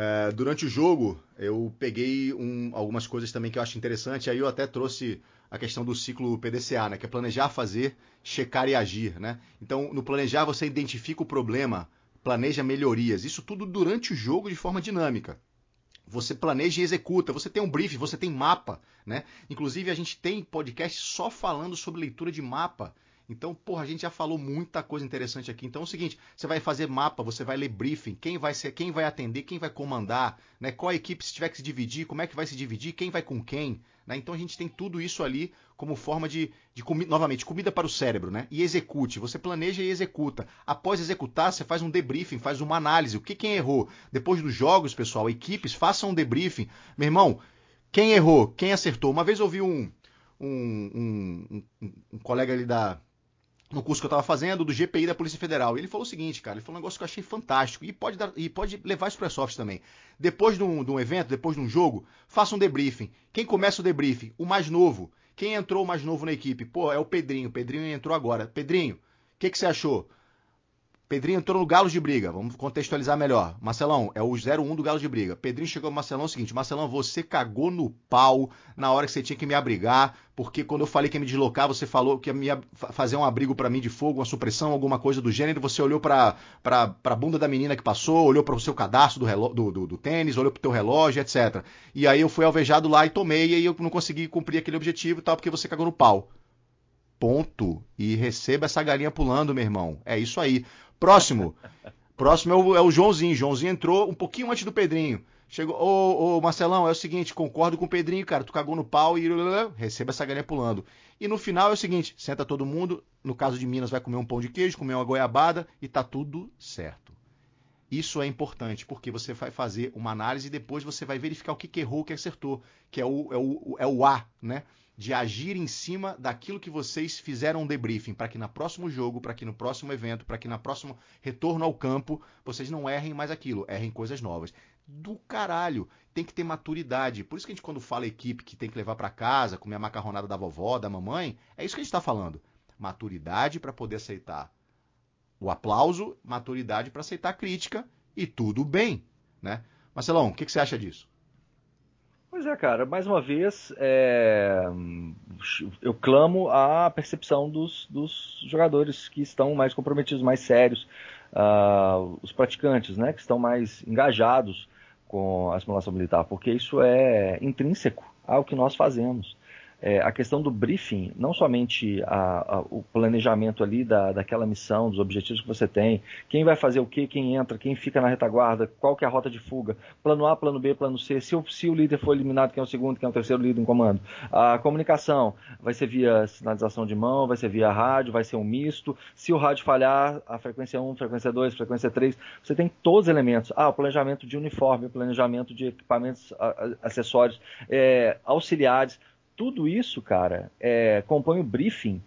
É, durante o jogo, eu peguei um, algumas coisas também que eu acho interessante. Aí eu até trouxe a questão do ciclo PDCA, né? Que é planejar, fazer, checar e agir, né? Então, no planejar, você identifica o problema planeja melhorias. Isso tudo durante o jogo de forma dinâmica. Você planeja e executa, você tem um brief, você tem mapa, né? Inclusive a gente tem podcast só falando sobre leitura de mapa. Então, porra, a gente já falou muita coisa interessante aqui. Então é o seguinte, você vai fazer mapa, você vai ler briefing, quem vai ser, quem vai atender, quem vai comandar, né? Qual equipe se tiver que se dividir, como é que vai se dividir, quem vai com quem, né? Então a gente tem tudo isso ali como forma de, de comi novamente, comida para o cérebro, né? E execute, você planeja e executa. Após executar, você faz um debriefing, faz uma análise, o que quem errou. Depois dos jogos, pessoal, equipes, façam um debriefing. Meu irmão, quem errou, quem acertou. Uma vez eu ouvi um, um, um, um colega ali da no curso que eu estava fazendo do GPI da Polícia Federal. E ele falou o seguinte, cara, ele falou um negócio que eu achei fantástico e pode, dar, e pode levar isso para Soft também. Depois de um, de um, evento, depois de um jogo, faça um debriefing. Quem começa o debriefing? O mais novo. Quem entrou mais novo na equipe? Pô, é o Pedrinho. O Pedrinho entrou agora. Pedrinho, o que, que você achou? Pedrinho entrou no Galo de Briga. Vamos contextualizar melhor. Marcelão, é o 01 do Galo de Briga. Pedrinho chegou ao Marcelão é o seguinte: Marcelão, você cagou no pau na hora que você tinha que me abrigar, porque quando eu falei que ia me deslocar, você falou que ia me fazer um abrigo para mim de fogo, uma supressão, alguma coisa do gênero. Você olhou para a bunda da menina que passou, olhou para o seu cadastro do, do, do, do tênis, olhou para o teu relógio, etc. E aí eu fui alvejado lá e tomei, e aí eu não consegui cumprir aquele objetivo e tal, porque você cagou no pau. Ponto. E receba essa galinha pulando, meu irmão. É isso aí. Próximo. Próximo é o, é o Joãozinho. Joãozinho entrou um pouquinho antes do Pedrinho. Chegou, ô, ô, Marcelão, é o seguinte, concordo com o Pedrinho, cara, tu cagou no pau e receba essa galinha pulando. E no final é o seguinte, senta todo mundo, no caso de Minas vai comer um pão de queijo, comer uma goiabada e tá tudo certo. Isso é importante, porque você vai fazer uma análise e depois você vai verificar o que, que errou, o que acertou, que é o, é o, é o A, né? De agir em cima daquilo que vocês fizeram um debriefing, para que no próximo jogo, para que no próximo evento, para que no próximo retorno ao campo, vocês não errem mais aquilo, errem coisas novas. Do caralho, tem que ter maturidade. Por isso que a gente, quando fala equipe que tem que levar para casa, comer a macarronada da vovó, da mamãe, é isso que a gente está falando. Maturidade para poder aceitar o aplauso, maturidade para aceitar a crítica e tudo bem, né? Marcelão, o que, que você acha disso? Pois é, cara, mais uma vez, é... eu clamo a percepção dos, dos, jogadores que estão mais comprometidos, mais sérios, uh, os praticantes, né, que estão mais engajados com a simulação militar, porque isso é intrínseco ao que nós fazemos é, a questão do briefing, não somente a, a, o planejamento ali da, daquela missão, dos objetivos que você tem, quem vai fazer o que, quem entra, quem fica na retaguarda, qual que é a rota de fuga, plano A, plano B, plano C, se o, se o líder for eliminado, quem é o segundo, quem é o terceiro líder em comando. A comunicação vai ser via sinalização de mão, vai ser via rádio, vai ser um misto. Se o rádio falhar, a frequência 1, frequência 2, frequência 3, você tem todos os elementos. Ah, o planejamento de uniforme, o planejamento de equipamentos, acessórios, é, auxiliares tudo isso, cara, é, compõe o briefing.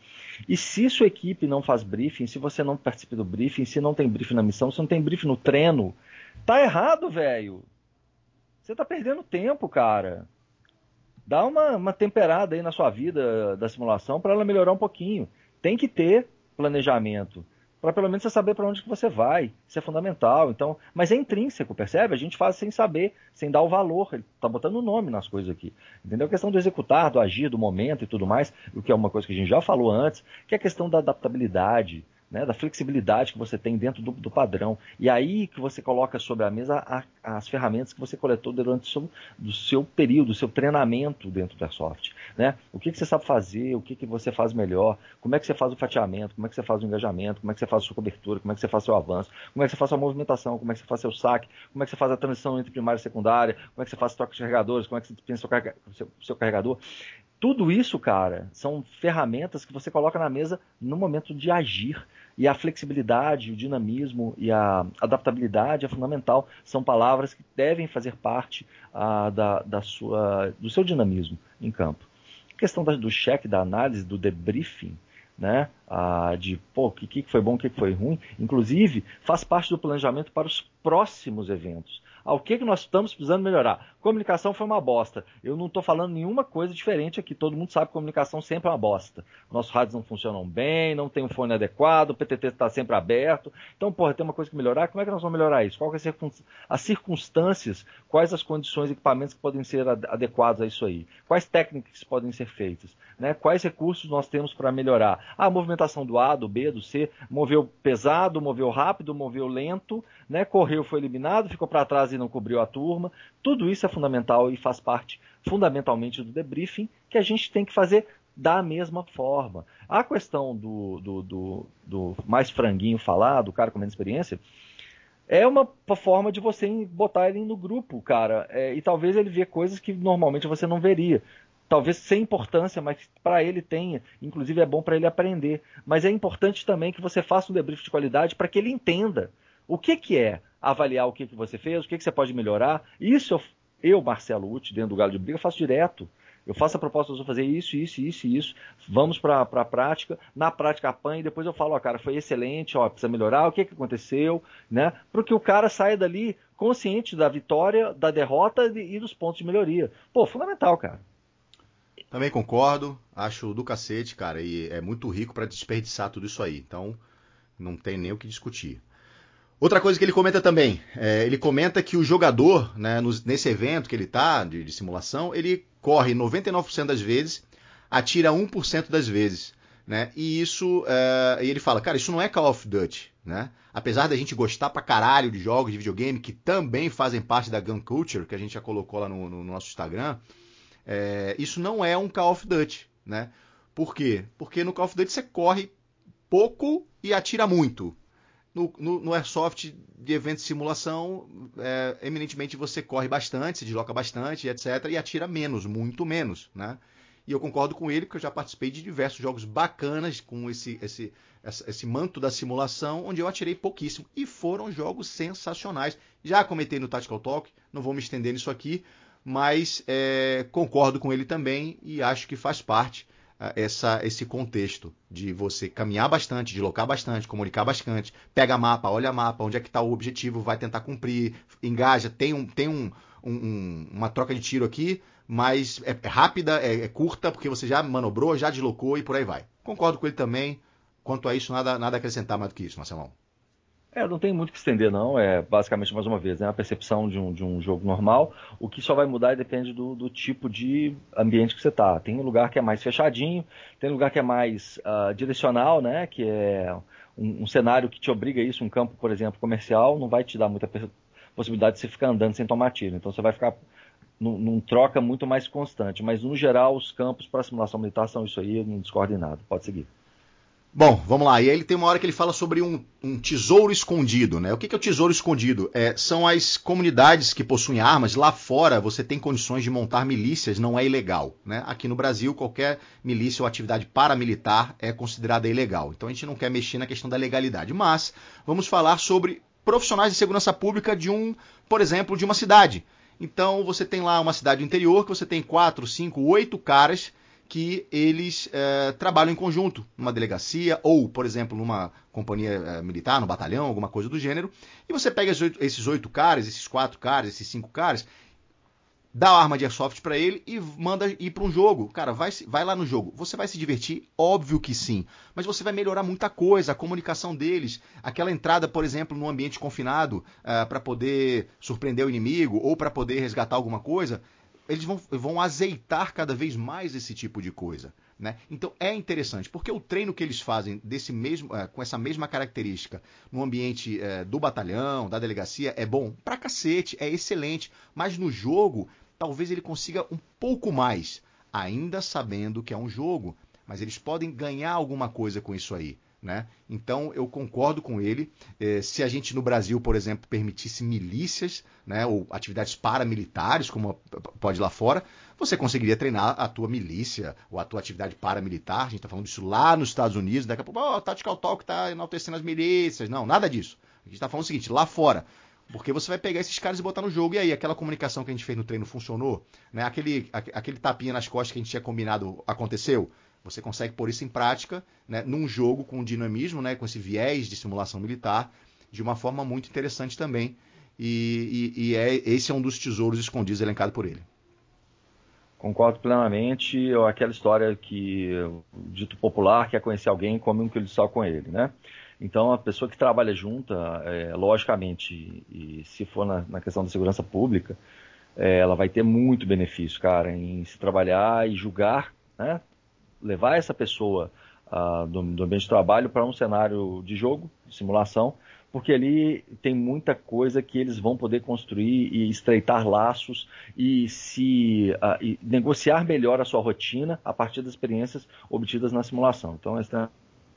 E se sua equipe não faz briefing, se você não participa do briefing, se não tem briefing na missão, se não tem briefing no treino, tá errado, velho. Você tá perdendo tempo, cara. Dá uma, uma temperada aí na sua vida da simulação para ela melhorar um pouquinho. Tem que ter planejamento para pelo menos você saber para onde que você vai. Isso é fundamental. Então, mas é intrínseco, percebe? A gente faz sem saber, sem dar o valor. Ele está botando o nome nas coisas aqui. Entendeu? A questão do executar, do agir, do momento e tudo mais, o que é uma coisa que a gente já falou antes, que é a questão da adaptabilidade né, da flexibilidade que você tem dentro do, do, padrão. E aí que você coloca sobre a mesa a, as ferramentas que você coletou durante o seu, do seu período, do seu treinamento dentro da Airsoft. Né? O que, que você sabe fazer, o que, que você faz melhor, como é que você faz o fatiamento, como é que você faz o engajamento, como é que você faz a sua cobertura, como é que você faz o seu avanço, como é que você faz a sua movimentação, como é que você faz seu saque, como é que você faz a transição entre primária e secundária, como é que você faz troca de carregadores, como é que você pensa o seu, seu, seu carregador. Tudo isso, cara, são ferramentas que você coloca na mesa no momento de agir. E a flexibilidade, o dinamismo e a adaptabilidade é fundamental. São palavras que devem fazer parte ah, da, da sua, do seu dinamismo em campo. A questão da, do cheque, da análise, do debriefing, né? Ah, de o que, que foi bom, o que foi ruim, inclusive faz parte do planejamento para os próximos eventos. Ah, o que, que nós estamos precisando melhorar? Comunicação foi uma bosta. Eu não estou falando nenhuma coisa diferente aqui. Todo mundo sabe que comunicação sempre é uma bosta. Nossos rádios não funcionam bem, não tem um fone adequado, o PTT está sempre aberto. Então, porra, tem uma coisa que melhorar. Como é que nós vamos melhorar isso? Quais são as circunstâncias, quais as condições e equipamentos que podem ser adequados a isso aí? Quais técnicas podem ser feitas? Né? Quais recursos nós temos para melhorar? Ah, a movimentação do A, do B, do C, moveu pesado, moveu rápido, moveu lento, né? correu, foi eliminado, ficou para trás e não cobriu a turma. Tudo isso é fundamental e faz parte fundamentalmente do debriefing que a gente tem que fazer da mesma forma. A questão do, do, do, do mais franguinho falar, do cara com menos experiência, é uma forma de você botar ele no grupo, cara. É, e talvez ele vê coisas que normalmente você não veria. Talvez sem importância, mas para ele tenha. Inclusive é bom para ele aprender. Mas é importante também que você faça um debrief de qualidade para que ele entenda o que, que é avaliar o que, que você fez, o que, que você pode melhorar. Isso eu, eu Marcelo Uti, dentro do Galo de Briga, faço direto. Eu faço a proposta, eu vou fazer isso, isso, isso isso. Vamos para a prática. Na prática, apanha e depois eu falo, ó, cara, foi excelente, ó, precisa melhorar, o que, que aconteceu, né? Para que o cara saia dali consciente da vitória, da derrota e dos pontos de melhoria. Pô, fundamental, cara. Também concordo, acho do cacete, cara, e é muito rico para desperdiçar tudo isso aí. Então, não tem nem o que discutir. Outra coisa que ele comenta também, é, ele comenta que o jogador, né, nesse evento que ele está, de, de, simulação, ele corre 99% das vezes, atira 1% das vezes. Né? E isso, é, ele fala, cara, isso não é Call of Duty, né? Apesar da gente gostar pra caralho de jogos de videogame que também fazem parte da gun culture, que a gente já colocou lá no, no nosso Instagram, é, isso não é um Call of Duty, né? Por quê? Porque no Call of Duty você corre pouco e atira muito, no, no, no, Airsoft de evento de simulação, é, eminentemente você corre bastante, se desloca bastante, etc., e atira menos, muito menos, né? E eu concordo com ele, porque eu já participei de diversos jogos bacanas com esse, esse, esse manto da simulação, onde eu atirei pouquíssimo. E foram jogos sensacionais. Já comentei no Tactical Talk, não vou me estender nisso aqui, mas é, concordo com ele também e acho que faz parte essa, esse contexto de você caminhar bastante, deslocar bastante, comunicar bastante, pega mapa, olha mapa, onde é que está o objetivo, vai tentar cumprir, engaja, tem, um, tem um, um, uma troca de tiro aqui, mas é, é rápida, é, é, curta, porque você já manobrou, já deslocou e por aí vai. Concordo com ele também. Quanto a isso, nada, nada a acrescentar mais do que isso, Marcelão. É, não tem muito que estender, não. É basicamente, mais uma vez, né, a percepção de um, de um jogo normal. O que só vai mudar depende do, do tipo de ambiente que você está. Tem um lugar que é mais fechadinho, tem um lugar que é mais uh, direcional, né, que é um, um, cenário que te obriga a isso. Um campo, por exemplo, comercial, não vai te dar muita possibilidade de você ficar andando sem tomar tiro. Então você vai ficar num troca muito mais constante. Mas, no geral, os campos para simulação militar são isso aí, não discordo em nada. Pode seguir. Bom, vamos lá. E aí ele tem uma hora que ele fala sobre um, um tesouro escondido, né? O que, que é o tesouro escondido? É, são as comunidades que possuem armas. Lá fora você tem condições de montar milícias, não é ilegal. Né? Aqui no Brasil, qualquer milícia ou atividade paramilitar é considerada ilegal. Então a gente não quer mexer na questão da legalidade. Mas vamos falar sobre profissionais de segurança pública de um, por exemplo, de uma cidade. Então você tem lá uma cidade interior que você tem quatro, cinco, oito caras que eles é, trabalham em conjunto, numa delegacia ou, por exemplo, numa companhia é, militar, no batalhão, alguma coisa do gênero, e você pega esses oito caras, esses quatro caras, esses cinco caras, dá a arma de airsoft para ele e manda ir para um jogo. Cara, vai, vai lá no jogo. Você vai se divertir? Óbvio que sim. Mas você vai melhorar muita coisa, a comunicação deles, aquela entrada, por exemplo, num ambiente confinado é, para poder surpreender o inimigo ou para poder resgatar alguma coisa eles vão, vão azeitar cada vez mais esse tipo de coisa. Né? Então é interessante, porque o treino que eles fazem desse mesmo, é, com essa mesma característica no ambiente é, do batalhão, da delegacia, é bom pra cacete, é excelente. Mas no jogo, talvez ele consiga um pouco mais, ainda sabendo que é um jogo. Mas eles podem ganhar alguma coisa com isso aí. Né? Então eu concordo com ele. Eh, se a gente no Brasil, por exemplo, permitisse milícias, né, ou atividades paramilitares, como pode lá fora, você conseguiria treinar a tua milícia ou a tua atividade paramilitar. A gente está falando disso lá nos Estados Unidos. Daqui a pouco, oh, o Tactical Talk está enaltecendo as milícias. Não, nada disso. A gente está falando o seguinte: lá fora, porque você vai pegar esses caras e botar no jogo. E aí, aquela comunicação que a gente fez no treino funcionou? Né? Aquele, aquele tapinha nas costas que a gente tinha combinado aconteceu? Você consegue pôr isso em prática né, num jogo com dinamismo, né, com esse viés de simulação militar, de uma forma muito interessante também. e, e, e é, esse é um dos tesouros escondidos elencado por ele. Concordo plenamente. Aquela história que, dito popular, quer conhecer alguém, come um quilo de sal com ele, né? Então, a pessoa que trabalha junta, é, logicamente, e se for na, na, questão da segurança pública, é, ela vai ter muito benefício, cara, em se trabalhar e julgar, né? Levar essa pessoa uh, do, do, ambiente de trabalho para um cenário de jogo, de simulação, porque ali tem muita coisa que eles vão poder construir e estreitar laços e se uh, e negociar melhor a sua rotina a partir das experiências obtidas na simulação. Então, esse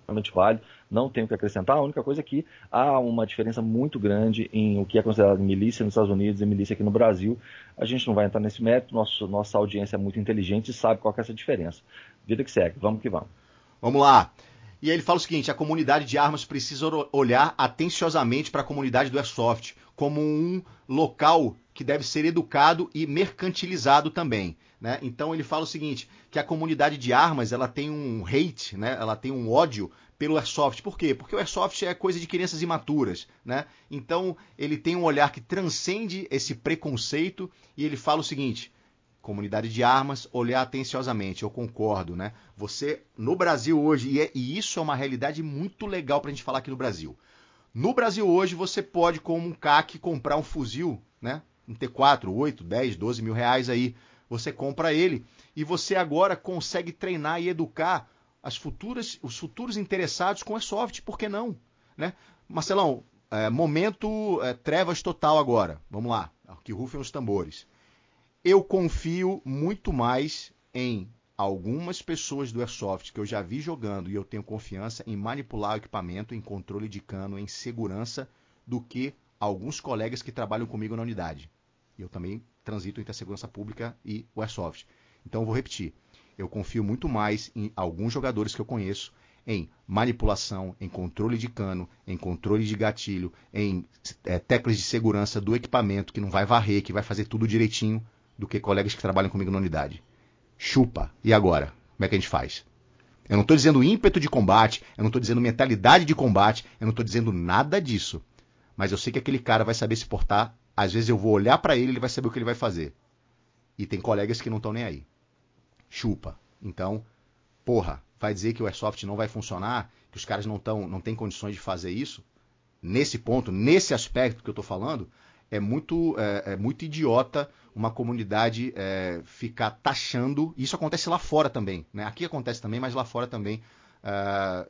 extremamente válido, não tenho o que acrescentar. A única coisa é que há uma diferença muito grande em o que é considerado milícia nos Estados Unidos e milícia aqui no Brasil. A gente não vai entrar nesse método, nosso, nossa audiência é muito inteligente e sabe qual é essa diferença. Vida que segue, vamos que vamos. Vamos lá. E aí ele fala o seguinte: a comunidade de armas precisa olhar atenciosamente para a comunidade do Airsoft como um local que deve ser educado e mercantilizado também. Né? Então ele fala o seguinte, que a comunidade de armas ela tem um hate, né? ela tem um ódio pelo airsoft. Por quê? Porque o airsoft é coisa de crianças imaturas, né? Então ele tem um olhar que transcende esse preconceito e ele fala o seguinte: comunidade de armas, olhar atenciosamente. Eu concordo, né? Você no Brasil hoje e, é, e isso é uma realidade muito legal para a gente falar aqui no Brasil. No Brasil hoje você pode, como um CAC, comprar um fuzil, né? Um T4, 8, 10, 12 mil reais aí você compra ele e você agora consegue treinar e educar as futuras, os futuros interessados com a soft, por que não? Né? Marcelão, é, momento é, trevas total agora. Vamos lá, que rufem os tambores. Eu confio muito mais em algumas pessoas do Airsoft que eu já vi jogando e eu tenho confiança em manipular o equipamento, em controle de cano, em segurança, do que alguns colegas que trabalham comigo na unidade. Eu também transito entre a segurança pública e o Airsoft. Então vou repetir. Eu confio muito mais em alguns jogadores que eu conheço em manipulação, em controle de cano, em controle de gatilho, em é, teclas de segurança do equipamento, que não vai varrer, que vai fazer tudo direitinho, do que colegas que trabalham comigo na unidade. Chupa. E agora? Como é que a gente faz? Eu não estou dizendo ímpeto de combate, eu não estou dizendo mentalidade de combate, eu não estou dizendo nada disso. Mas eu sei que aquele cara vai saber se portar às vezes eu vou olhar para ele, ele vai saber o que ele vai fazer. E tem colegas que não estão nem aí. Chupa. Então, porra, vai dizer que o Airsoft não vai funcionar, que os caras não tão, não têm condições de fazer isso? Nesse ponto, nesse aspecto que eu estou falando, é muito, é, é, muito idiota uma comunidade é, ficar taxando. Isso acontece lá fora também. Né? Aqui acontece também, mas lá fora também. É,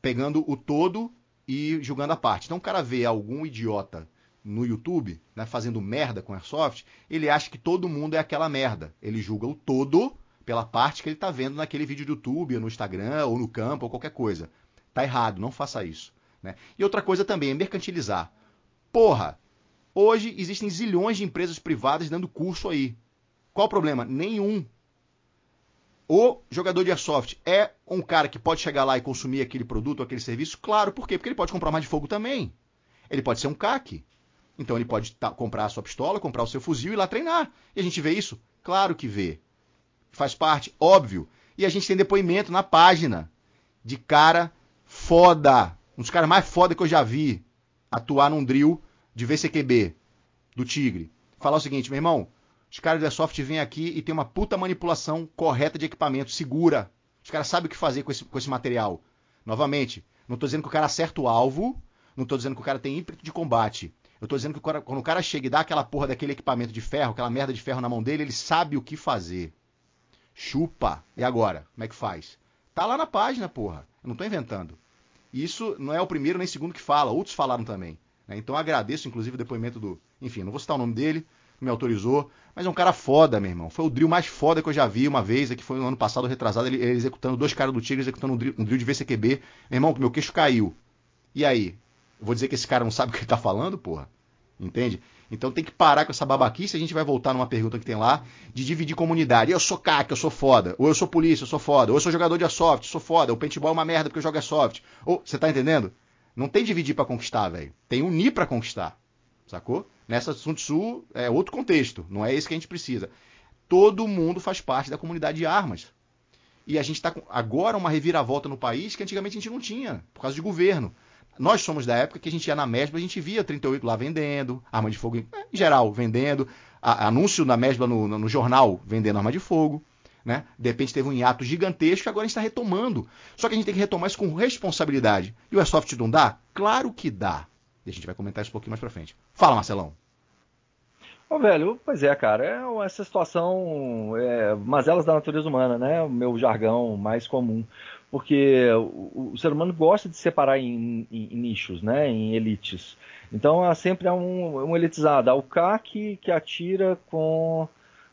pegando o todo e julgando a parte. Então o cara vê algum idiota no YouTube, né, fazendo merda com Airsoft, ele acha que todo mundo é aquela merda. Ele julga o todo pela parte que ele está vendo naquele vídeo do YouTube, ou no Instagram, ou no campo, ou qualquer coisa. Tá errado, não faça isso. Né? E outra coisa também é mercantilizar. Porra, hoje existem zilhões de empresas privadas dando curso aí. Qual o problema? Nenhum. O jogador de airsoft é um cara que pode chegar lá e consumir aquele produto, aquele serviço? Claro, por quê? Porque ele pode comprar mais de fogo também. Ele pode ser um CAC. Então ele pode comprar a sua pistola, comprar o seu fuzil e ir lá treinar. E a gente vê isso? Claro que vê. Faz parte, óbvio. E a gente tem depoimento na página de cara foda. Um dos caras mais foda que eu já vi atuar num drill de VCQB do Tigre. Falar o seguinte, meu irmão, os caras da Soft vêm aqui e tem uma puta manipulação correta de equipamento, segura. Os caras sabem o que fazer com esse, com esse material. Novamente, não estou dizendo que o cara acerta o alvo, não estou dizendo que o cara tem ímpeto de combate. Eu tô dizendo que quando o cara chega e dá aquela porra daquele equipamento de ferro, aquela merda de ferro na mão dele, ele sabe o que fazer. Chupa. E agora? Como é que faz? Tá lá na página, porra. Eu não tô inventando. Isso não é o primeiro nem o segundo que fala, outros falaram também. Né? Então agradeço, inclusive, o depoimento do. Enfim, não vou citar o nome dele, me autorizou, mas é um cara foda, meu irmão. Foi o drill mais foda que eu já vi uma vez, que foi no ano passado, retrasado, ele, ele executando dois caras do Tigre, executando um drill, um drill de VCQB. Meu irmão, meu queixo caiu. E aí? Eu vou dizer que esse cara não sabe o que ele tá falando, porra? Entende? Então tem que parar com essa babaquice. A gente vai voltar numa pergunta que tem lá de dividir comunidade. Eu sou CAC, eu sou foda. Ou eu sou polícia, eu sou foda. Ou eu sou jogador de airsoft, sou foda. O paintball é uma merda porque eu jogo airsoft. Ou, você tá entendendo? Não tem dividir para conquistar, velho. Tem unir para conquistar. Sacou? Nessa Sun Tzu é outro contexto. Não é esse que a gente precisa. Todo mundo faz parte da comunidade de armas. E a gente está agora uma reviravolta no país que antigamente a gente não tinha, por causa de governo Nós somos da época que a gente ia na Mesbla, a gente via 38 lá vendendo, arma de fogo em geral vendendo, a, anúncio na Mesbla no, no, no, jornal vendendo arma de fogo. Né? De repente teve um hiato gigantesco e agora a gente está retomando. Só que a gente tem que retomar isso com responsabilidade. E o Airsoft não dá? Claro que dá. E a gente vai comentar isso um pouquinho mais pra frente. Fala, Marcelão. Ô, velho, pois é, cara, é essa situação, é, mazelas da natureza humana, né? O meu jargão mais comum. Porque o, o ser humano gosta de separar em, em, em, nichos, né? Em elites. Então há sempre um, um elitizado. Há o CAC que atira com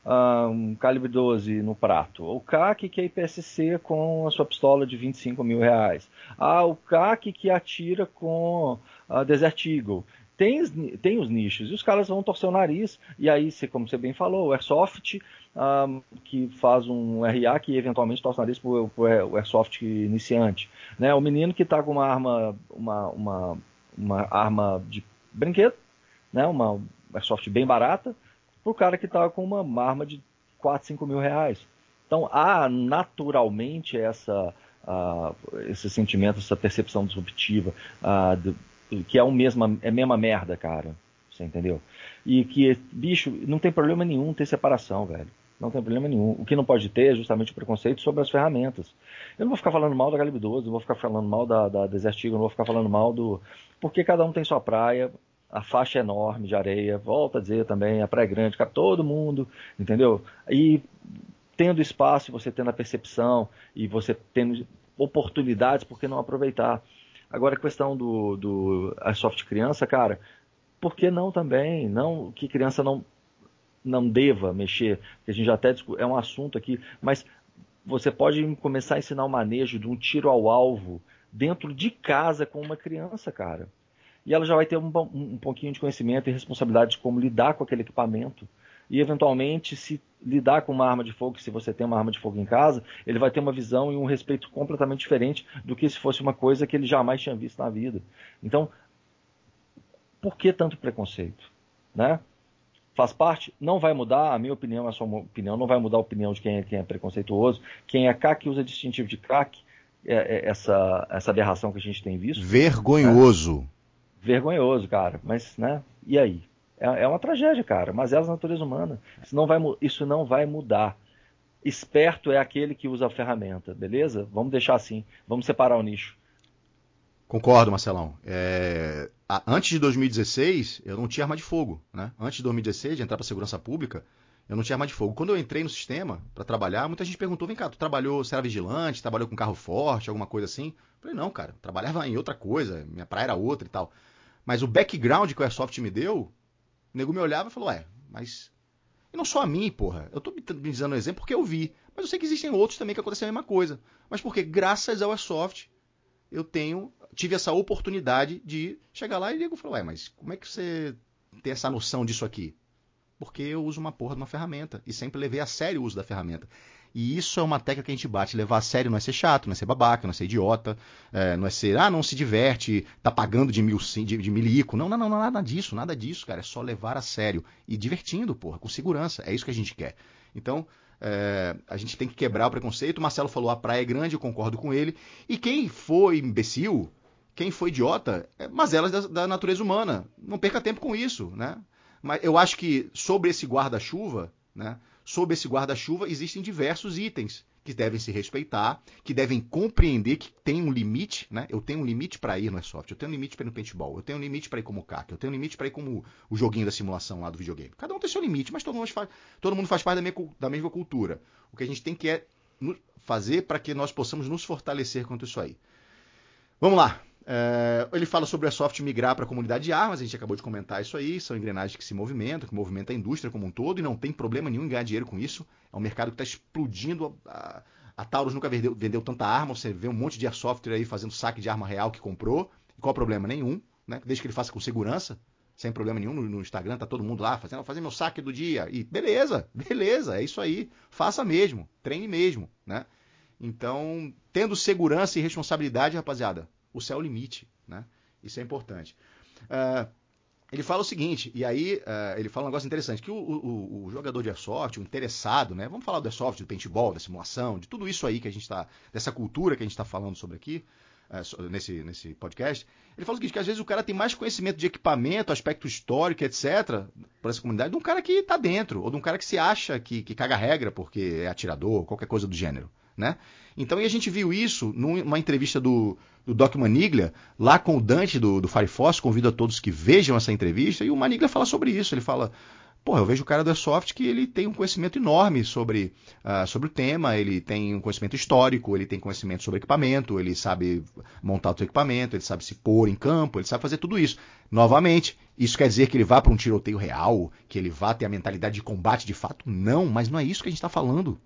um calibre 12 no prato. O CAC que é IPSC com a sua pistola de 25 mil reais. Há o CAC que atira com a Desert Eagle tem, tem os nichos, e os caras vão torcer o nariz, e aí, como você bem falou, o Airsoft, um, que faz um RA que eventualmente torce o nariz para o Airsoft iniciante. Né? O menino que está com uma arma, uma, uma, uma arma de brinquedo, né? uma Airsoft bem barata, para o cara que está com uma arma de 4, 5 mil reais. Então há naturalmente essa, uh, esse sentimento, essa percepção disruptiva uh, que é, o mesma, é a mesma merda, cara. Você entendeu? E que, bicho, não tem problema nenhum ter separação, velho. Não tem problema nenhum. O que não pode ter é justamente o preconceito sobre as ferramentas. Eu não vou ficar falando mal da Calibre 12, não vou ficar falando mal da, da Desert Eagle, não vou ficar falando mal do. Porque cada um tem sua praia, a faixa enorme de areia, volta a dizer também, a praia grande, cabe todo mundo, entendeu? E tendo espaço, você tendo a percepção e você tendo oportunidades, por que não aproveitar? Agora, a questão do, do soft criança, cara, por que não também? Não que criança não, não deva mexer, que a gente já até é um assunto aqui, mas você pode começar a ensinar o manejo de um tiro ao alvo dentro de casa com uma criança, cara. E ela já vai ter um, um pouquinho de conhecimento e responsabilidade de como lidar com aquele equipamento e eventualmente se lidar com uma arma de fogo, se você tem uma arma de fogo em casa, ele vai ter uma visão e um respeito completamente diferente do que se fosse uma coisa que ele jamais tinha visto na vida. Então, por que tanto preconceito? Né? Faz parte, não vai mudar, a minha opinião é a sua opinião, não vai mudar a opinião de quem é, quem é preconceituoso. Quem é CAC usa distintivo de CAC, é, é essa, essa aberração que a gente tem visto. Vergonhoso. Né? Vergonhoso, cara. Mas, né? E aí? É, é uma tragédia, cara, mas é a natureza humana. Isso não, vai, isso não vai mudar. Esperto é aquele que usa a ferramenta, beleza? Vamos deixar assim, vamos separar o nicho. Concordo, Marcelão. É... Antes de 2016, eu não tinha arma de fogo. Né? Antes de 2016, de entrar para a segurança pública, eu não tinha arma de fogo. Quando eu entrei no sistema para trabalhar, muita gente perguntou: vem cá, tu trabalhou, você era vigilante, trabalhou com carro forte, alguma coisa assim? Eu falei: não, cara, trabalhava em outra coisa, minha praia era outra e tal. Mas o background que o Airsoft me deu o nego me olhava e falou, ué, mas. E não só a mim, porra. Eu tô me dizendo um exemplo porque eu vi. Mas eu sei que existem outros também que acontecem a mesma coisa. Mas porque, graças ao Airsoft, eu tenho. Tive essa oportunidade de chegar lá e o nego falou, ué, mas como é que você tem essa noção disso aqui? Porque eu uso uma porra de uma ferramenta. E sempre levei a sério o uso da ferramenta. E isso é uma tecla que a gente bate. Levar a sério não é ser chato, não é ser babaca, não é ser idiota, é, não é ser, ah, não se diverte, tá pagando de, mil, de, de milico. Não, não, não, nada disso, nada disso, cara. É só levar a sério. E divertindo, porra, com segurança. É isso que a gente quer. Então, é, a gente tem que quebrar o preconceito. O Marcelo falou a praia é grande, eu concordo com ele. E quem foi imbecil, quem foi idiota, é mazelas da, da natureza humana. Não perca tempo com isso, né? Mas eu acho que sobre esse guarda-chuva, né? sob esse guarda-chuva existem diversos itens que devem se respeitar, que devem compreender que tem um limite, né? Eu tenho um limite para ir no Airsoft, eu tenho um limite para ir no paintball, eu tenho um limite para ir como CAC, eu tenho um limite para ir como o joguinho da simulação lá do videogame. Cada um tem seu limite, mas todo mundo faz, todo mundo faz parte da, minha, da mesma cultura. O que a gente tem que é fazer para que nós possamos nos fortalecer contra isso aí. Vamos lá. É, ele fala sobre a soft migrar para a comunidade de armas, a gente acabou de comentar isso aí, são engrenagens que se movimentam, que movimentam a indústria como um todo, e não tem problema nenhum em ganhar dinheiro com isso. É um mercado que está explodindo. A, a, Taurus nunca vendeu, vendeu, tanta arma, você vê um monte de software aí fazendo saque de arma real que comprou. E qual o problema? Nenhum, né? Desde que ele faça com segurança, sem problema nenhum no, no Instagram, tá todo mundo lá fazendo, fazer meu saque do dia. E beleza, beleza, é isso aí. Faça mesmo, treine mesmo, né? Então, tendo segurança e responsabilidade, rapaziada, o céu é limite, né? Isso é importante. Uh, ele fala o seguinte, e aí uh, ele fala um negócio interessante, que o, o, o, jogador de airsoft, o interessado, né? Vamos falar do airsoft, do paintball, da simulação, de tudo isso aí que a gente está, dessa cultura que a gente está falando sobre aqui. é, nesse, nesse podcast, ele fala o seguinte, que às vezes o cara tem mais conhecimento de equipamento, aspecto histórico, etc., para essa comunidade, de um cara que está dentro, ou de um cara que se acha que, que caga regra porque é atirador, qualquer coisa do gênero. Né? Então, e a gente viu isso numa entrevista do, do Doc Maniglia, lá com o Dante do, do Firefox, convido a todos que vejam essa entrevista, e o Maniglia fala sobre isso, ele fala, Porra, eu vejo o cara do Airsoft que ele tem um conhecimento enorme sobre, uh, sobre o tema, ele tem um conhecimento histórico, ele tem conhecimento sobre equipamento, ele sabe montar o seu equipamento, ele sabe se pôr em campo, ele sabe fazer tudo isso. Novamente, isso quer dizer que ele vá para um tiroteio real, que ele vá ter a mentalidade de combate de fato? Não, mas não é isso que a gente está falando.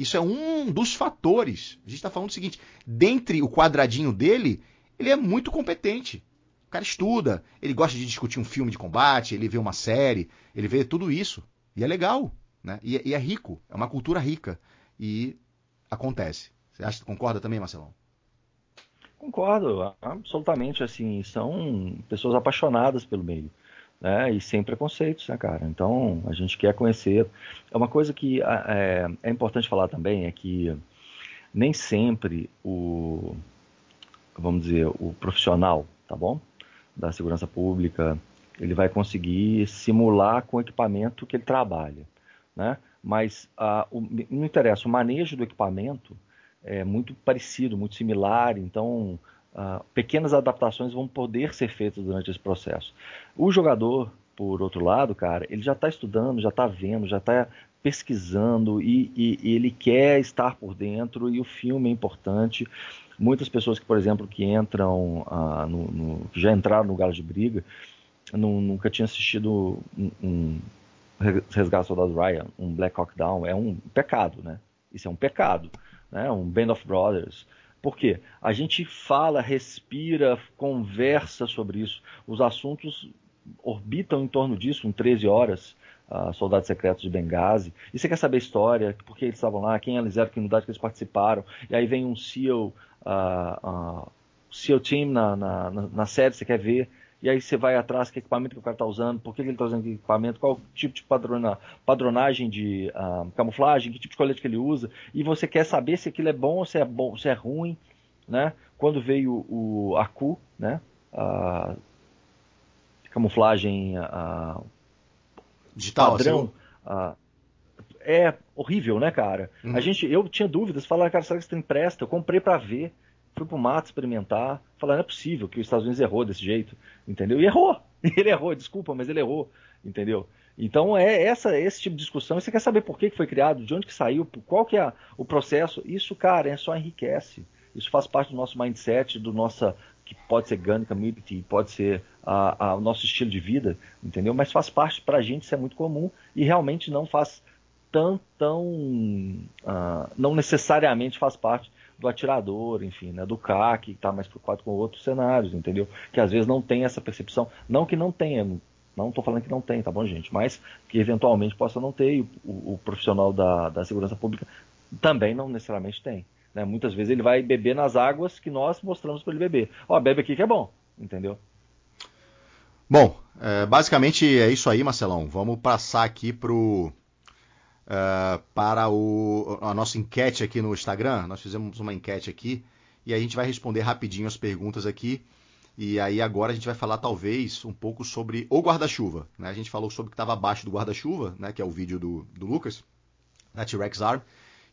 Isso é um dos fatores. A gente está falando o seguinte: dentre o quadradinho dele, ele é muito competente. O cara estuda, ele gosta de discutir um filme de combate, ele vê uma série, ele vê tudo isso. E é legal, né? E, e é rico, é uma cultura rica. E acontece. Você acha, concorda também, Marcelão? Concordo, absolutamente. Assim, são pessoas apaixonadas pelo meio. Né, e sem preconceitos, né, cara? Então, a gente quer conhecer. É uma coisa que é, é importante falar também é que nem sempre o, vamos dizer, o profissional, tá bom? da segurança pública, ele vai conseguir simular com o equipamento que ele trabalha. Né? Mas ah, o, não interessa, o manejo do equipamento é muito parecido, muito similar, então ah, pequenas adaptações vão poder ser feitas durante esse processo. O jogador, por outro lado, cara, ele já está estudando, já está vendo, já está pesquisando e, e, e, ele quer estar por dentro e o filme é importante Muitas pessoas que, por exemplo, que entram, ah, no, no, que já entraram no Galo de Briga, não, nunca tinham assistido um, um Resgate Soldado Ryan, um Black Hawk Down, é um pecado, né? Isso é um pecado, né? Um Band of Brothers. Por quê? A gente fala, respira, conversa sobre isso. Os assuntos orbitam em torno disso, em 13 horas. Uh, soldados secretos de Benghazi. E você quer saber a história, por que eles estavam lá, quem eles eram, que unidade que eles participaram. E aí vem um SEAL uh, uh, SEAL Team na, na, na, série, você quer ver, e aí você vai atrás que equipamento que o cara está usando, por que, ele está usando aquele equipamento, qual tipo de padrona, padronagem de uh, camuflagem, que tipo de colete que ele usa, e você quer saber se aquilo é bom ou se é bom, se é ruim, né? Quando veio o ACU, né? A camuflagem a, digital padrão, assim, é horrível, né, cara? Uhum. A gente, eu tinha dúvidas, falar, cara, será que esse trem presta? Eu comprei para ver, fui pro mato experimentar, falar, não é possível que os Estados Unidos errou desse jeito, entendeu? E errou, ele errou, desculpa, mas ele errou, entendeu? Então é essa, esse tipo de discussão. você quer saber por que foi criado, de onde que saiu, qual que é o processo? Isso, cara, é só enriquece. Isso faz parte do nosso mindset, do nossa que pode ser gun community, pode ser o nosso estilo de vida, entendeu? Mas faz parte para a gente, isso é muito comum e realmente não faz tão, tão uh, não necessariamente faz parte do atirador, enfim, né, do CAC, que está mais preocupado com outros cenários, entendeu? Que às vezes não tem essa percepção. Não que não tenha, não estou falando que não tem, tá bom, gente? Mas que eventualmente possa não ter, e o, o profissional da, da segurança pública também não necessariamente tem. Né? Muitas vezes ele vai beber nas águas que nós mostramos para ele beber. Ó, bebe aqui que é bom, entendeu? Bom, é, basicamente é isso aí, Marcelão. Vamos passar aqui pro uh, para o, a nossa enquete aqui no Instagram. Nós fizemos uma enquete aqui e a gente vai responder rapidinho as perguntas aqui. E aí agora a gente vai falar talvez um pouco sobre o guarda-chuva. Né? A gente falou sobre o que estava abaixo do guarda-chuva, né? que é o vídeo do, do Lucas, da T-Rex Arm,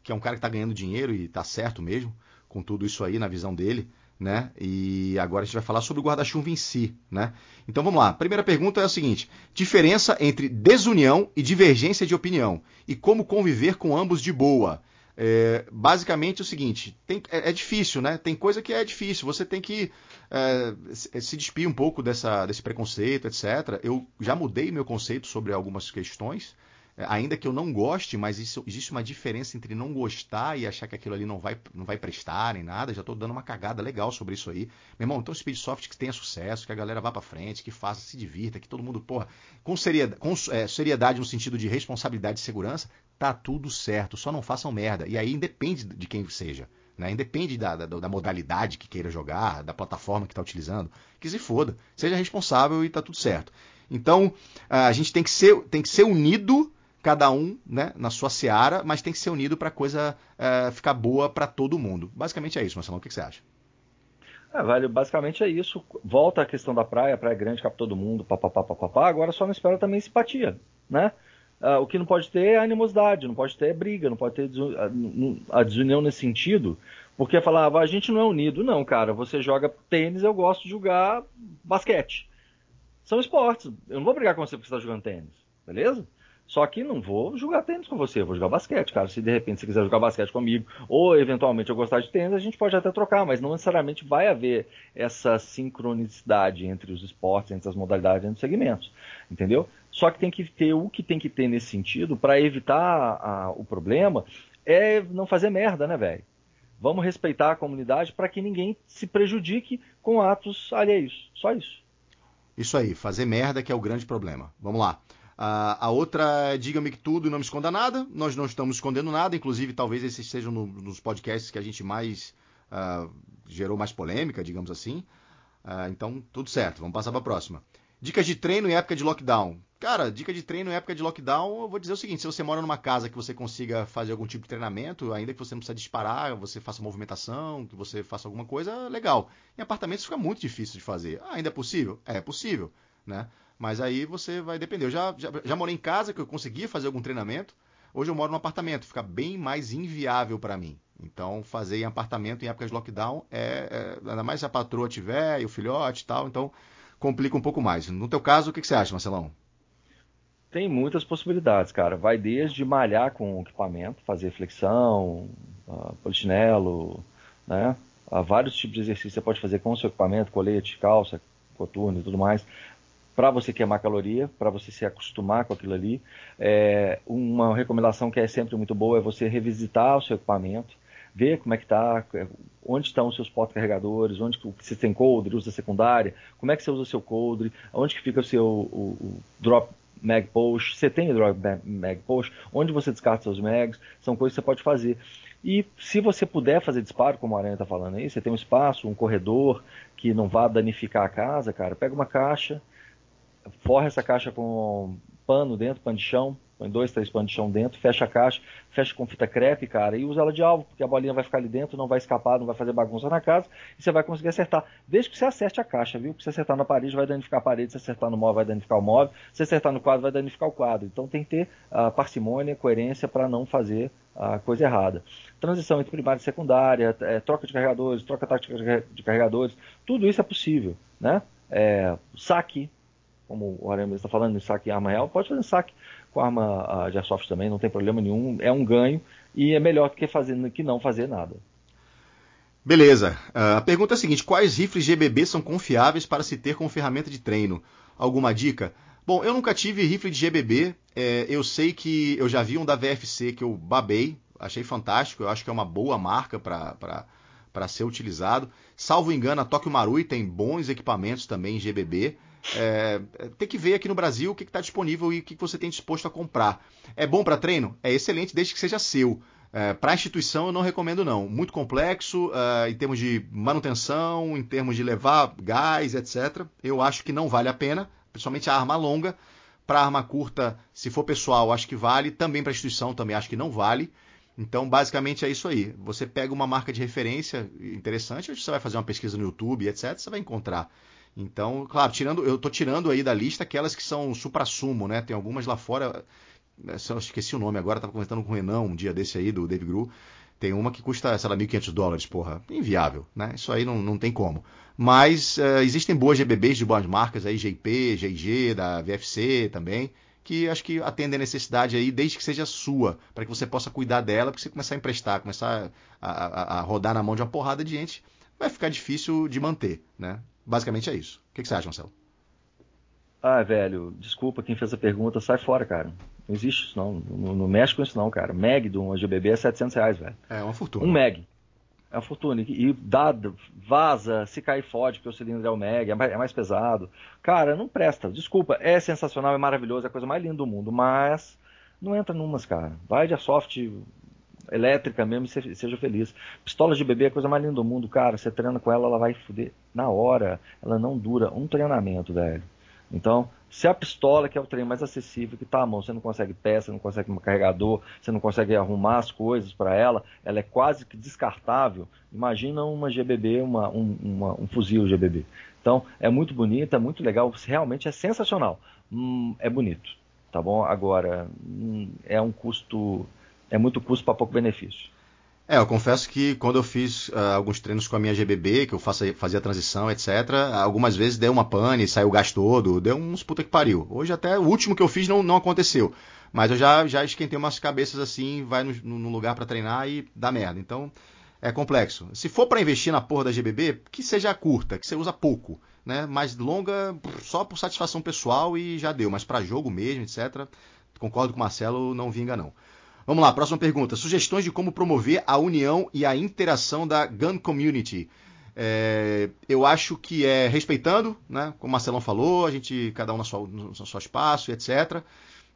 que é um cara que está ganhando dinheiro e está certo mesmo com tudo isso aí na visão dele né? E agora a gente vai falar sobre o guarda-chuva em si, né? Então vamos lá. Primeira pergunta é a seguinte: diferença entre desunião e divergência de opinião e como conviver com ambos de boa. É, basicamente é o seguinte: tem, é, é, difícil, né? Tem coisa que é difícil. Você tem que é, se despir um pouco dessa, desse preconceito, etc. Eu já mudei meu conceito sobre algumas questões. Ainda que eu não goste, mas isso, existe uma diferença entre não gostar e achar que aquilo ali não vai, não vai prestar nem nada. Já estou dando uma cagada legal sobre isso aí. Meu irmão, então Speedsoft que tenha sucesso, que a galera vá para frente, que faça, se divirta, que todo mundo, porra, com seriedade, com, é, seriedade no sentido de responsabilidade e segurança, tá tudo certo. Só não façam merda. E aí independe de quem seja. Né? Independe da, da, da, modalidade que queira jogar, da plataforma que está utilizando, que se foda. Seja responsável e tá tudo certo. Então, a gente tem que ser, tem que ser unido cada um né, na sua seara, mas tem que ser unido para a coisa é, ficar boa para todo mundo. Basicamente é isso, Marcelo. O que, que você acha? É, velho, basicamente é isso. Volta a questão da praia, praia é grande, capta todo mundo, papapá, papapá. Agora só não espera também simpatia, né? Uh, o que não pode ter é animosidade, não pode ter briga, não pode ter a desunião nesse sentido, porque falava, ah, a gente não é unido. Não, cara, você joga tênis, eu gosto de jogar basquete. São esportes. Eu não vou brigar com você porque você está jogando tênis, beleza? Só que não vou jogar tênis com você, vou jogar basquete, cara. Se de repente você quiser jogar basquete comigo, ou eventualmente eu gostar de tênis, a gente pode até trocar, mas não necessariamente vai haver essa sincronicidade entre os esportes, entre as modalidades, entre os segmentos. Entendeu? Só que tem que ter o que tem que ter nesse sentido para evitar a, o problema é não fazer merda, né, velho? Vamos respeitar a comunidade para que ninguém se prejudique com atos alheios. Só isso. Isso aí, fazer merda que é o grande problema. Vamos lá. Uh, a outra é diga-me que tudo e não me esconda nada. Nós não estamos escondendo nada, inclusive talvez esses sejam no, nos podcasts que a gente mais uh, gerou mais polêmica, digamos assim. Uh, então, tudo certo, vamos passar para a próxima. Dicas de treino em época de lockdown. Cara, dica de treino em época de lockdown, eu vou dizer o seguinte: se você mora numa casa que você consiga fazer algum tipo de treinamento, ainda que você não precisa disparar, você faça movimentação, que você faça alguma coisa, legal. Em apartamentos fica muito difícil de fazer. Ah, ainda é possível? É possível, né? Mas aí você vai depender. Eu já, já, já morei em casa que eu conseguia fazer algum treinamento. Hoje eu moro num apartamento, fica bem mais inviável para mim. Então, fazer em apartamento em época de lockdown é, é, ainda mais se a patroa tiver e o filhote e tal, então complica um pouco mais. No teu caso, o que, que você acha, Marcelão? Tem muitas possibilidades, cara. Vai desde malhar com equipamento, fazer flexão, uh, polichinelo, né? Há vários tipos de exercício você pode fazer com o seu equipamento, colete, calça, coturno e tudo mais para você queimar caloria, para você se acostumar com aquilo ali. É, uma recomendação que é sempre muito boa é você revisitar o seu equipamento, ver como é que está, onde estão os seus porta-carregadores, onde você tem coldre, usa secundária, como é que você usa o seu coldre, onde que fica o seu o, o drop mag post, você tem drop mag post, onde você descarta seus mags, são coisas que você pode fazer. E se você puder fazer disparo, como a Aranha está falando aí, você tem um espaço, um corredor que não vá danificar a casa, cara, pega uma caixa, forra essa caixa com pano dentro, pano de chão, põe dois, três panos de chão dentro, fecha a caixa, fecha com fita crepe, cara, e usa ela de alvo, porque a bolinha vai ficar ali dentro, não vai escapar, não vai fazer bagunça na casa, e você vai conseguir acertar. Desde que você acerte a caixa, viu? Porque se acertar na parede vai danificar a parede, se acertar no móvel vai danificar o móvel, se acertar no quadro vai danificar o quadro. Então tem que ter a parcimônia, coerência para não fazer a coisa errada. Transição entre primária e secundária, é, troca de carregadores, troca tática de carregadores, tudo isso é possível, né? É, saque, como o Arame está falando, em saque em arma real, pode fazer saque com arma de airsoft também, não tem problema nenhum, é um ganho e é melhor que, fazer, que não fazer nada. Beleza. Uh, a pergunta é a seguinte: quais rifles GBB são confiáveis para se ter como ferramenta de treino? Alguma dica? Bom, eu nunca tive rifle de GBB. É, eu sei que eu já vi um da VFC que eu babei, achei fantástico. Eu acho que é uma boa marca para ser utilizado. Salvo engano, a Tokyo Marui tem bons equipamentos também em GBB. É, tem que ver aqui no Brasil o que está disponível e o que você tem disposto a comprar. É bom para treino? É excelente, desde que seja seu. É, para instituição eu não recomendo não. Muito complexo uh, em termos de manutenção, em termos de levar gás, etc. Eu acho que não vale a pena, principalmente a arma longa. Para arma curta, se for pessoal, acho que vale. Também para instituição, também acho que não vale. Então, basicamente é isso aí. Você pega uma marca de referência interessante, você vai fazer uma pesquisa no YouTube, etc. Você vai encontrar. Então, claro, tirando, eu estou tirando aí da lista aquelas que são supra-sumo, né? Tem algumas lá fora, né, eu esqueci o nome agora, estava comentando com o Renan um dia desse aí, do Dave Gru. Tem uma que custa, sei lá, 1.500 dólares, porra. Inviável, né? Isso aí não, não tem como. Mas uh, existem boas GBBs de boas marcas aí, GP, GG, da VFC também, que acho que atendem a necessidade aí, desde que seja sua, para que você possa cuidar dela, porque você começar a emprestar, começar a, a, a rodar na mão de uma porrada de gente, vai ficar difícil de manter, né? Basicamente é isso. O que, que você acha, Marcelo? Ah, velho, desculpa quem fez a pergunta, sai fora, cara. Não existe isso não. Não, não mexe com isso não, cara. Meg de um GBB é 700 reais, velho. É uma fortuna. Um Meg. É uma fortuna. E dá, vaza, se cair fode, porque o cilindro é o Meg, é mais, é mais pesado. Cara, não presta. Desculpa, é sensacional, é maravilhoso, é a coisa mais linda do mundo, mas não entra numas, cara. Vai de soft elétrica mesmo e seja feliz. Pistola de bebê é a coisa mais linda do mundo, cara. Você treina com ela, ela vai fuder na hora. Ela não dura um treinamento, velho. Então, se a pistola, que é o trem mais acessível, que está à mão, você não consegue peça, não consegue um carregador, você não consegue arrumar as coisas para ela, ela é quase que descartável. Imagina uma GBB, uma, um, uma, um fuzil GBB. Então, é muito bonita, é muito legal, realmente é sensacional. Hum, é bonito, tá bom? Agora, hum, é um custo, é muito custo para pouco benefício. É, eu confesso que quando eu fiz uh, alguns treinos com a minha GBB, que eu faço, fazia transição, etc., algumas vezes deu uma pane, saiu o gás todo, deu uns puta que pariu. Hoje até o último que eu fiz não, não aconteceu. Mas eu já, já esquentei umas cabeças assim, vai no lugar para treinar e dá merda. Então, é complexo. Se for para investir na porra da GBB, que seja curta, que você usa pouco, né? Mais longa, só por satisfação pessoal e já deu. Mas para jogo mesmo, etc., concordo com o Marcelo, não vinga não. Vamos lá, próxima pergunta. Sugestões de como promover a união e a interação da gun community. É, eu acho que é respeitando, né? Como o Marcelão falou, a gente, cada um no seu, no seu espaço, etc.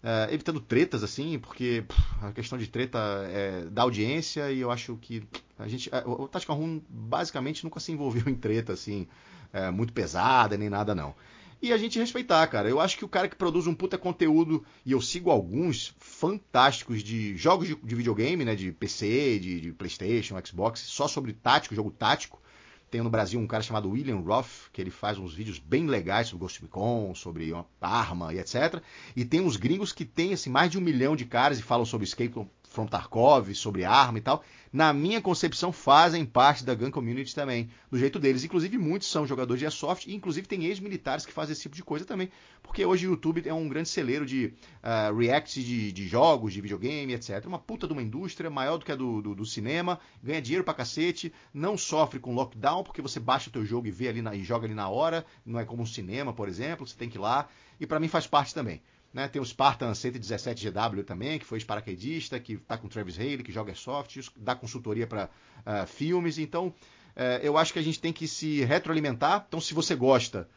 É, evitando tretas, assim, porque pff, a questão de treta é da audiência e eu acho que a gente. O Tática Rum basicamente nunca se envolveu em treta, assim, é, muito pesada, nem nada, não e a gente respeitar, cara. Eu acho que o cara que produz um puta conteúdo, e eu sigo alguns fantásticos de jogos de, de videogame, né? De PC, de, de, PlayStation, Xbox, só sobre tático, jogo tático. Tem no Brasil um cara chamado William Roth, que ele faz uns vídeos bem legais sobre Ghost Recon, sobre arma e etc. E tem uns gringos que tem assim, mais de um milhão de caras e falam sobre Escape from Tarkov, sobre arma e tal, na minha concepção fazem parte da gun community também, do jeito deles. Inclusive muitos são jogadores de airsoft e inclusive tem ex-militares que fazem esse tipo de coisa também, porque hoje o YouTube é um grande celeiro de uh, reacts de, de, jogos, de videogame, etc. Uma puta de uma indústria maior do que a do, do, do, cinema, ganha dinheiro pra cacete, não sofre com lockdown porque você baixa o teu jogo e vê ali na, e joga ali na hora, não é como um cinema, por exemplo, você tem que ir lá e para mim faz parte também. Né? Tem o Spartan 117GW também, que foi paraquedista, que está com Travis Haley, que joga soft, dá consultoria para uh, ah, filmes. Então, uh, eu acho que a gente tem que se retroalimentar. Então, se você gosta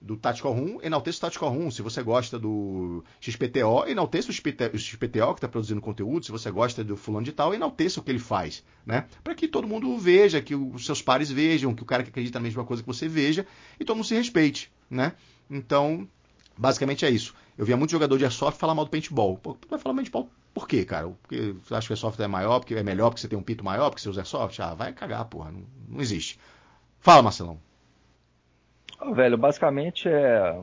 do Tactical Room, enalteça o Tactical Room. Se você gosta do XPTO, enalteça o XPTO que está produzindo conteúdo. Se você gosta do fulano de tal, enalteça o que ele faz. Né? Para que todo mundo veja, que os seus pares vejam, que o cara que acredita na mesma coisa que você veja e todo mundo se respeite. Né? Então, basicamente é isso. Eu via muito jogador de airsoft falar mal do paintball. Pô, tu vai falar mal de paintball por quê, cara? Porque você acha que o airsoft é maior, porque é melhor, porque você tem um pito maior, porque você usa airsoft? Ah, vai cagar, porra. Não, não existe. Fala, Marcelão. Oh, velho, basicamente é.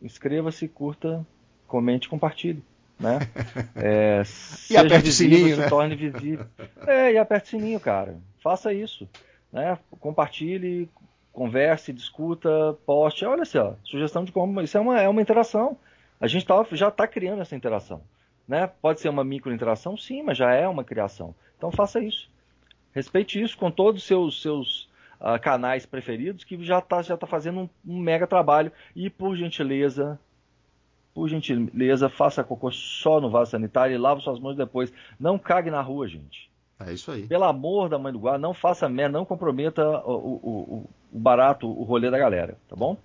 Inscreva-se, curta, comente, compartilhe. Né? É, e aperte o sininho, né? torne visível. É, e aperte o sininho, cara. Faça isso. Né? Compartilhe, converse, discuta, poste. Olha só, sugestão de como. Isso é uma, é uma interação. A gente tá, já está criando essa interação. Né? Pode ser uma micro interação, sim, mas já é uma criação. Então faça isso. Respeite isso com todos os seus, seus uh, canais preferidos, que já está já tá fazendo um, um mega trabalho. E por gentileza, por gentileza, faça cocô só no vaso sanitário e lave suas mãos depois. Não cague na rua, gente. É isso aí. Pelo amor da mãe do guarda, não faça merda, não comprometa o, o, o, barato, o rolê da galera, tá bom?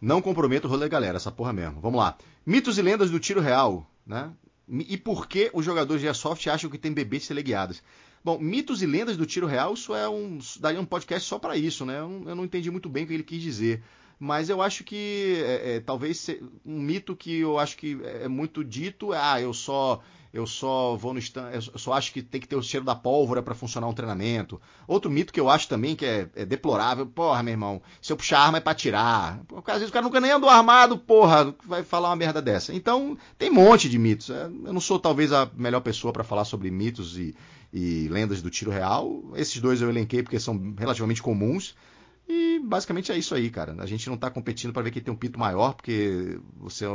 Não comprometa o rolê da galera, essa porra mesmo. Vamos lá. Mitos e lendas do tiro real, né? E por que os jogadores de Airsoft acham que tem bebês teleguiadas? Bom, mitos e lendas do tiro real, isso é um. daria um podcast só para isso, né? Eu não entendi muito bem o que ele quis dizer mas eu acho que é, é, talvez um mito que eu acho que é muito dito, ah, eu só eu só vou no stand, eu só acho que tem que ter o cheiro da pólvora para funcionar um treinamento. Outro mito que eu acho também que é, é deplorável, porra, meu irmão, se eu puxar arma é para tirar. Às vezes o cara nunca nem andou armado, porra, vai falar uma merda dessa. Então, tem um monte de mitos. É, eu não sou talvez a melhor pessoa para falar sobre mitos e, e lendas do tiro real. Esses dois eu elenquei porque são relativamente comuns. E basicamente é isso aí, cara. A gente não está competindo para ver quem tem um pito maior, porque você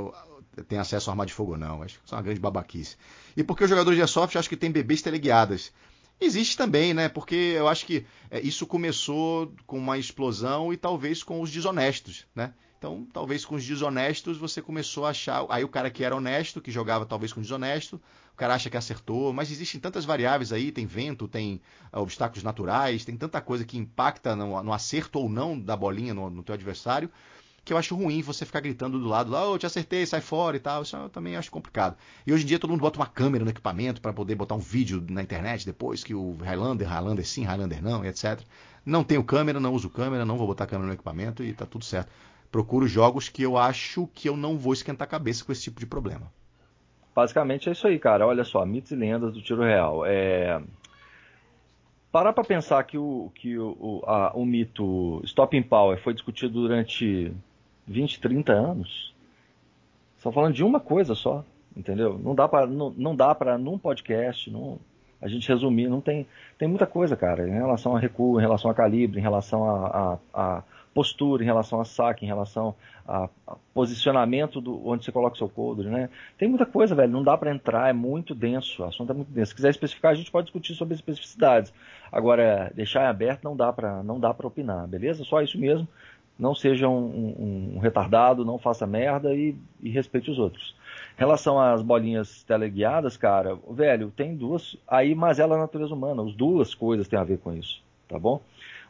tem acesso a arma de fogo, não. Acho que isso é uma grande babaquice. E porque os jogadores de airsoft acham que tem bebês teleguiadas. Existe também, né? Porque eu acho que é, isso começou com uma explosão e talvez com os desonestos, né? Então, talvez com os desonestos você começou a achar. Aí o cara que era honesto, que jogava talvez com desonesto, cara acha que acertou, mas existem tantas variáveis aí, tem vento, tem uh, obstáculos naturais, tem tanta coisa que impacta no, no acerto ou não da bolinha no, no teu adversário, que eu acho ruim você ficar gritando do lado oh, te acertei, sai fora e tal. Isso eu também acho complicado. E hoje em dia todo mundo bota uma câmera no equipamento para poder botar um vídeo na internet depois que o Highlander, Highlander sim, Highlander não, etc. Não tenho câmera, não uso câmera, não vou botar câmera no equipamento e tá tudo certo. procuro jogos que eu acho que eu não vou esquentar a cabeça com esse tipo de problema. Basicamente é isso aí, cara. Olha só, mitos e lendas do tiro real. É... Parar para pensar que, o, que o, a, o mito Stopping Power foi discutido durante 20, 30 anos. Só falando de uma coisa só, entendeu? Não dá para não, não dá para num podcast, não, a gente resumir, não tem tem muita coisa, cara, em relação a recuo, em relação a calibre, em relação a, a, a postura, em relação a saque, em relação a, posicionamento do onde você coloca o seu coldre, né? Tem muita coisa, velho, não dá para entrar, é muito denso, o assunto é muito denso. Se quiser especificar, a gente pode discutir sobre as especificidades. Agora, deixar em aberto não dá para não dá para opinar, beleza? Só isso mesmo. Não seja um, um, um retardado, não faça merda e, e respeite os outros. Em relação às bolinhas teleguiadas, cara, velho, tem duas. Aí, mas ela é a natureza humana. As duas coisas têm a ver com isso, tá bom?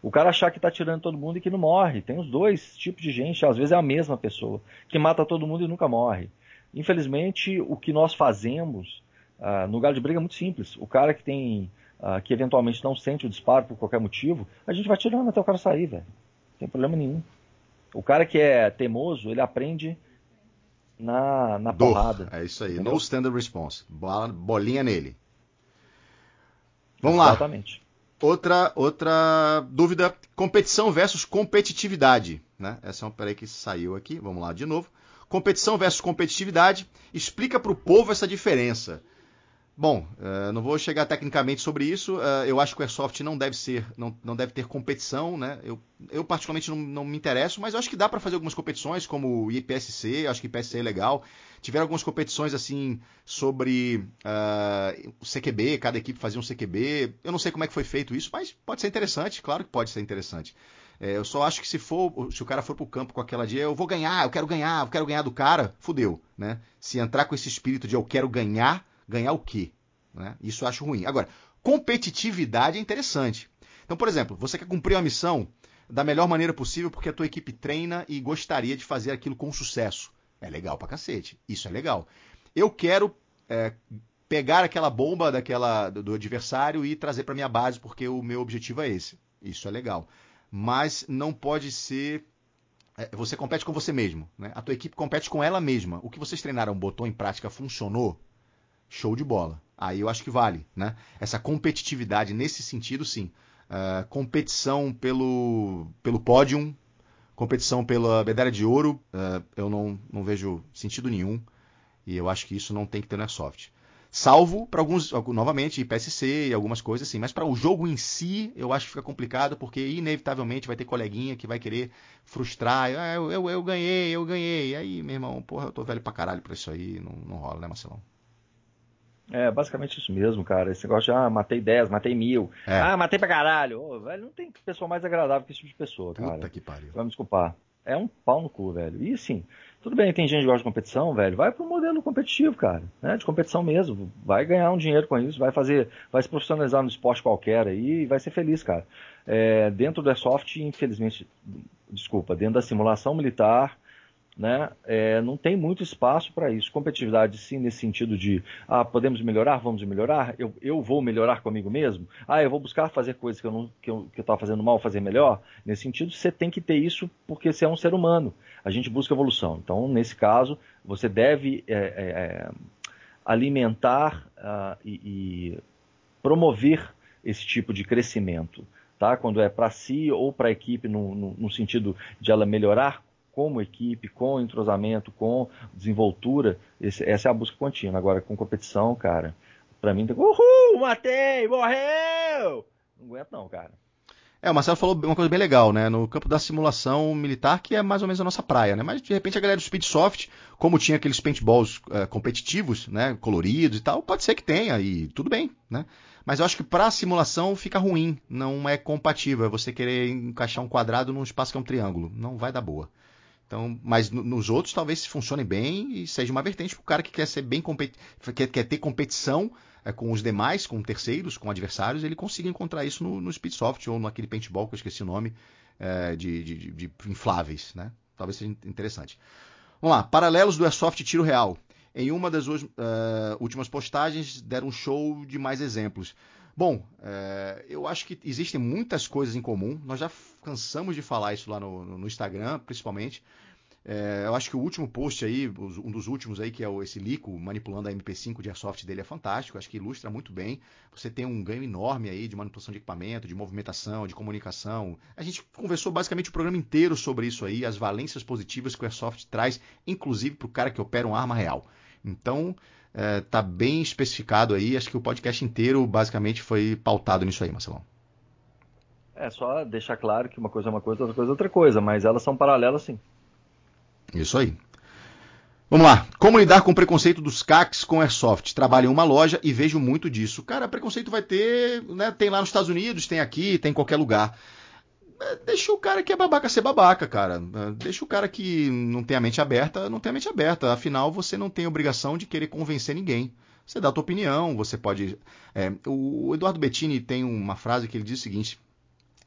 O cara achar que tá tirando todo mundo e que não morre. Tem os dois tipos de gente, às vezes é a mesma pessoa, que mata todo mundo e nunca morre. Infelizmente, o que nós fazemos uh, no galho de briga é muito simples. O cara que tem. Uh, que eventualmente não sente o disparo por qualquer motivo, a gente vai tirando até o cara sair, velho. Não tem problema nenhum. O cara que é teimoso, ele aprende na, na Dor. porrada. É isso aí. Entendeu? No standard response. Bolinha nele. Vamos Exatamente. lá. Outra, outra dúvida: competição versus competitividade. Né? Essa é uma peraí que saiu aqui. Vamos lá de novo. Competição versus competitividade. Explica para o povo essa diferença. Bom, uh, não vou chegar tecnicamente sobre isso. Uh, eu acho que o Airsoft não deve ser, não, não deve ter competição, né? Eu, eu particularmente não, não me interesso, mas eu acho que dá para fazer algumas competições, como o IPSC, acho que IPSC é legal. Tiveram algumas competições assim sobre uh, o CQB, cada equipe fazia um CQB. Eu não sei como é que foi feito isso, mas pode ser interessante, claro que pode ser interessante. Eu só acho que se for, se o cara for pro campo com aquela dia, eu vou ganhar, eu quero ganhar, eu quero ganhar do cara, fudeu, né? Se entrar com esse espírito de eu quero ganhar, ganhar o quê? Né? Isso eu acho ruim. Agora, competitividade é interessante. Então, por exemplo, você quer cumprir uma missão da melhor maneira possível porque a tua equipe treina e gostaria de fazer aquilo com sucesso. É legal pra cacete. Isso é legal. Eu quero é, pegar aquela bomba daquela do, adversário e trazer para minha base porque o meu objetivo é esse. Isso é legal. Mas não pode ser é, você compete com você mesmo, né? A tua equipe compete com ela mesma. O que vocês treinaram, botou em prática, funcionou? Show de bola. Aí eu acho que vale, né? Essa competitividade nesse sentido, sim. Uh, competição pelo, pelo pódio, competição pela medalha de ouro, uh, eu não, não vejo sentido nenhum. E eu acho que isso não tem que ter no Airsoft. Salvo para alguns, novamente, PSC e algumas coisas assim. Mas para o jogo em si, eu acho que fica complicado, porque inevitavelmente vai ter coleguinha que vai querer frustrar. Ah, eu, eu, eu ganhei, eu ganhei. E aí, meu irmão, porra, eu tô velho pra caralho pra isso aí. Não, não rola, né, Marcelão? É, basicamente isso mesmo, cara. Esse negócio de, ah, matei 10, matei mil. É. Ah, matei pra caralho. Velho, não tem pessoa mais agradável que esse tipo de pessoa, cara. Puta que pariu. Vai me desculpar. É um pau no cu, velho. E sim, tudo bem, tem gente que gosta de competição, velho. Vai pro modelo competitivo, cara. Né? De competição mesmo. Vai ganhar um dinheiro com isso, vai fazer, vai se profissionalizar no esporte qualquer aí e vai ser feliz, cara. É, dentro do Airsoft, infelizmente, desculpa, dentro da simulação militar, né? É, não tem muito espaço para isso. Competitividade, sim, nesse sentido de ah, podemos melhorar, vamos melhorar, eu, eu vou melhorar comigo mesmo, ah, eu vou buscar fazer coisas que eu não que eu estava fazendo mal, fazer melhor. Nesse sentido, você tem que ter isso porque você é um ser humano. A gente busca evolução. Então, nesse caso, você deve é, é, é alimentar uh, e, e promover esse tipo de crescimento. Tá? Quando é para si ou para a equipe, no, no, no, sentido de ela melhorar como equipe, com entrosamento, com desenvoltura, esse, essa é a busca contínua. Agora, com competição, cara, pra mim, uhul, matei, morreu! Não aguento não, cara. É, o Marcelo falou uma coisa bem legal, né? No campo da simulação militar, que é mais ou menos a nossa praia, né? Mas de repente a galera do Speedsoft, como tinha aqueles paintballs uh, competitivos, né? Coloridos e tal, pode ser que tenha, e tudo bem, né? Mas eu acho que para simulação fica ruim, não é compatível. É você querer encaixar um quadrado num espaço que é um triângulo. Não vai dar boa. Então, mas nos outros talvez funcione bem e seja uma vertente para o cara que quer ser bem quer, quer ter competição é, com os demais, com terceiros, com adversários, ele consiga encontrar isso no, no Speedsoft ou naquele paintball que eu esqueci o nome é, de, de, de, infláveis, né? Talvez seja interessante. Vamos lá, paralelos do Airsoft tiro real. Em uma das uh, últimas postagens deram um show de mais exemplos. Bom, é, eu acho que existem muitas coisas em comum. Nós já cansamos de falar isso lá no, no Instagram, principalmente. É, eu acho que o último post aí, um dos últimos aí, que é esse Lico manipulando a MP5 de airsoft dele, é fantástico. Acho que ilustra muito bem. Você tem um ganho enorme aí de manipulação de equipamento, de movimentação, de comunicação. A gente conversou basicamente o programa inteiro sobre isso aí, as valências positivas que o airsoft traz, inclusive para o cara que opera uma arma real. Então, é, tá bem especificado aí. Acho que o podcast inteiro basicamente foi pautado nisso aí, Marcelão. É só deixar claro que uma coisa é uma coisa, outra coisa é outra coisa, mas elas são paralelas sim. Isso aí. Vamos lá. Como lidar com o preconceito dos CACs com Airsoft? Trabalho em uma loja e vejo muito disso. Cara, preconceito vai ter, né? Tem lá nos Estados Unidos, tem aqui, tem em qualquer lugar. É, deixa o cara que é babaca ser babaca, cara. É, deixa o cara que não tem a mente aberta, não tem a mente aberta. Afinal, você não tem obrigação de querer convencer ninguém. Você dá a tua opinião, você pode. É, o Eduardo Bettini tem uma frase que ele diz o seguinte: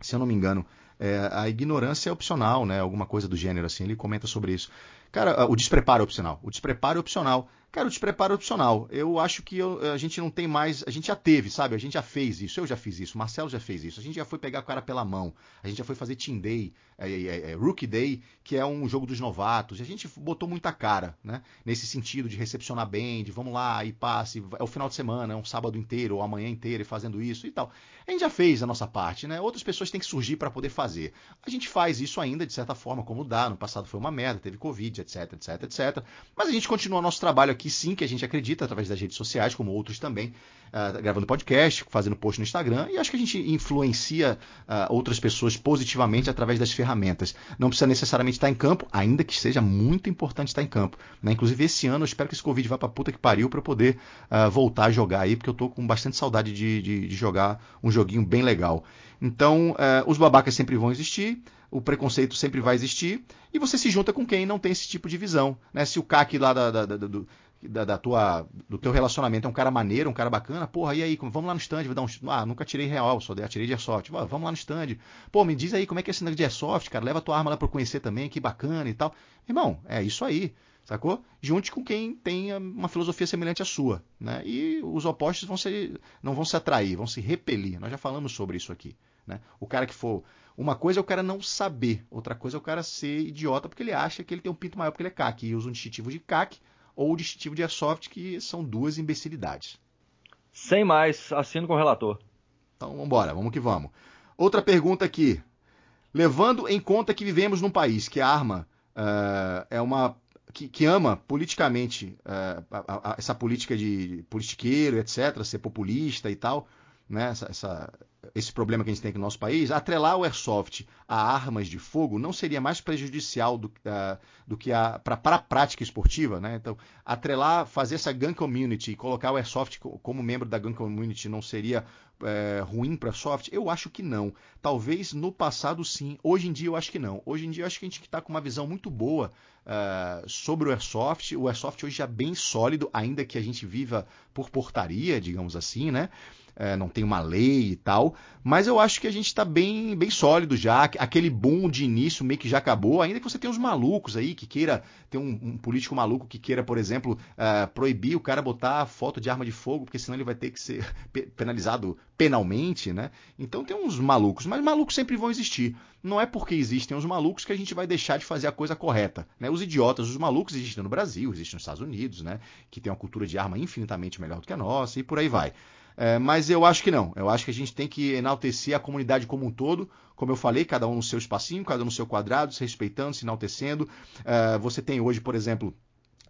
se eu não me engano, é, a ignorância é opcional, né? Alguma coisa do gênero assim. Ele comenta sobre isso. Cara, o despreparo é opcional. O despreparo é opcional. Cara, o despreparo opcional. Eu acho que eu, a gente não tem mais. A gente já teve, sabe? A gente já fez isso. Eu já fiz isso. O Marcelo já fez isso. A gente já foi pegar o cara pela mão. A gente já foi fazer Team Day, é, é, é, Rookie Day, que é um jogo dos novatos. A gente botou muita cara, né? Nesse sentido de recepcionar bem, de vamos lá e passe. É o final de semana, é um sábado inteiro ou amanhã inteiro e fazendo isso e tal. A gente já fez a nossa parte, né? Outras pessoas têm que surgir para poder fazer. A gente faz isso ainda, de certa forma, como dá. No passado foi uma merda, teve Covid, etc, etc, etc. Mas a gente continua nosso trabalho aqui, sim, que a gente acredita, através das redes sociais, como outros também, uh, gravando podcast, fazendo post no Instagram, e acho que a gente influencia uh, outras pessoas positivamente através das ferramentas. Não precisa necessariamente estar em campo, ainda que seja muito importante estar em campo. Né? Inclusive, esse ano eu espero que esse Covid vá pra puta que pariu para poder uh, voltar a jogar aí, porque eu tô com bastante saudade de, de, de jogar um joguinho bem legal. Então, os babacas sempre vão existir o preconceito sempre vai existir, e você se junta com quem não tem esse tipo de visão. Né? Se o CAC lá da, da, da, do, da, da, tua, do teu relacionamento é um cara maneiro, um cara bacana, porra, e aí, vamos lá no stand, vou dar um. Ah, nunca tirei real, só tirei de airsoft. Vamos lá no stand. Pô, me diz aí como é que é esse negócio de airsoft, cara. Leva tua arma lá pra conhecer também, que bacana e tal. Irmão, é isso aí, sacou? Junte com quem tem uma filosofia semelhante à sua, né? E os opostos vão ser, não vão se atrair, vão se repelir. Nós já falamos sobre isso aqui, né? O cara que for. Uma coisa é o cara não saber, outra coisa é o cara ser idiota porque ele acha que ele tem um pinto maior porque ele é CAC e usa um distintivo de CAC ou o distintivo de airsoft, que são duas imbecilidades. Sem mais, assino com o relator. Então vamos embora, vamos que vamos. Outra pergunta aqui. Levando em conta que vivemos num país que a arma uh, é uma. Que, que ama politicamente uh, a, a, essa política de politiqueiro, etc., ser populista e tal, né? essa, essa esse problema que a gente tem aqui no nosso país, atrelar o airsoft a armas de fogo não seria mais prejudicial do, uh, do que para a prática esportiva, né? Então, atrelar, fazer essa gun community e colocar o airsoft como membro da gun community não seria é, ruim para soft? Eu acho que não. Talvez no passado sim. Hoje em dia eu acho que não. Hoje em dia eu acho que a gente está com uma visão muito boa uh, sobre o airsoft. O airsoft hoje é bem sólido, ainda que a gente viva por portaria, digamos assim, né? É, não tem uma lei e tal, mas eu acho que a gente está bem, bem sólido já. Aquele boom de início meio que já acabou, ainda que você tenha uns malucos aí que queira, ter um, um político maluco que queira, por exemplo, uh, proibir o cara botar foto de arma de fogo, porque senão ele vai ter que ser penalizado penalmente, né? Então tem uns malucos, mas malucos sempre vão existir. Não é porque existem os malucos que a gente vai deixar de fazer a coisa correta, né? Os idiotas, os malucos existem no Brasil, existem nos Estados Unidos, né? Que tem uma cultura de arma infinitamente melhor do que a nossa e por aí vai. É, mas eu acho que não. Eu acho que a gente tem que enaltecer a comunidade como um todo. Como eu falei, cada um no seu espacinho, cada um no seu quadrado, se respeitando, se enaltecendo. É, você tem hoje, por exemplo,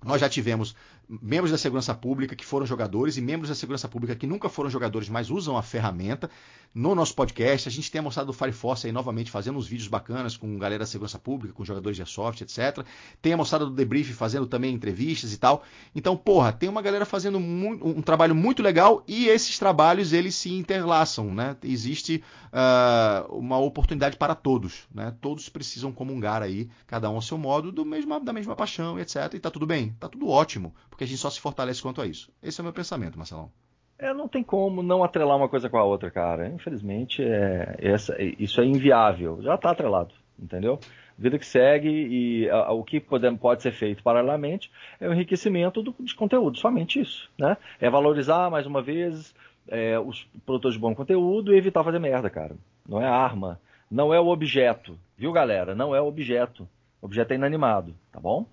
nós já tivemos membros da segurança pública que foram jogadores e membros da segurança pública que nunca foram jogadores, mas usam a ferramenta. No nosso podcast, a gente tem mostrado o Fire Force aí novamente fazendo uns vídeos bacanas com galera da segurança pública, com jogadores de airsoft, etc. Tem a mostrada do Debrief fazendo também entrevistas e tal. Então, porra, tem uma galera fazendo um trabalho muito legal e esses trabalhos eles se interlaçam, né? Existe uh, uma oportunidade para todos, né? Todos precisam comungar aí, cada um ao seu modo, do mesmo, da mesma paixão, etc. E tá tudo bem, tá tudo ótimo porque a gente só se fortalece quanto a isso. Esse é o meu pensamento, Marcelão. É, não tem como não atrelar uma coisa com a outra, cara. Infelizmente, é, essa, isso é inviável. Já está atrelado, entendeu? Vida que segue e a, o que pode, pode ser feito paralelamente é o enriquecimento do, de conteúdo, somente isso. Né? É valorizar, mais uma vez, é, os produtores de bom conteúdo e evitar fazer merda, cara. Não é arma, não é o objeto, viu, galera? Não é o objeto. O objeto é inanimado, tá bom?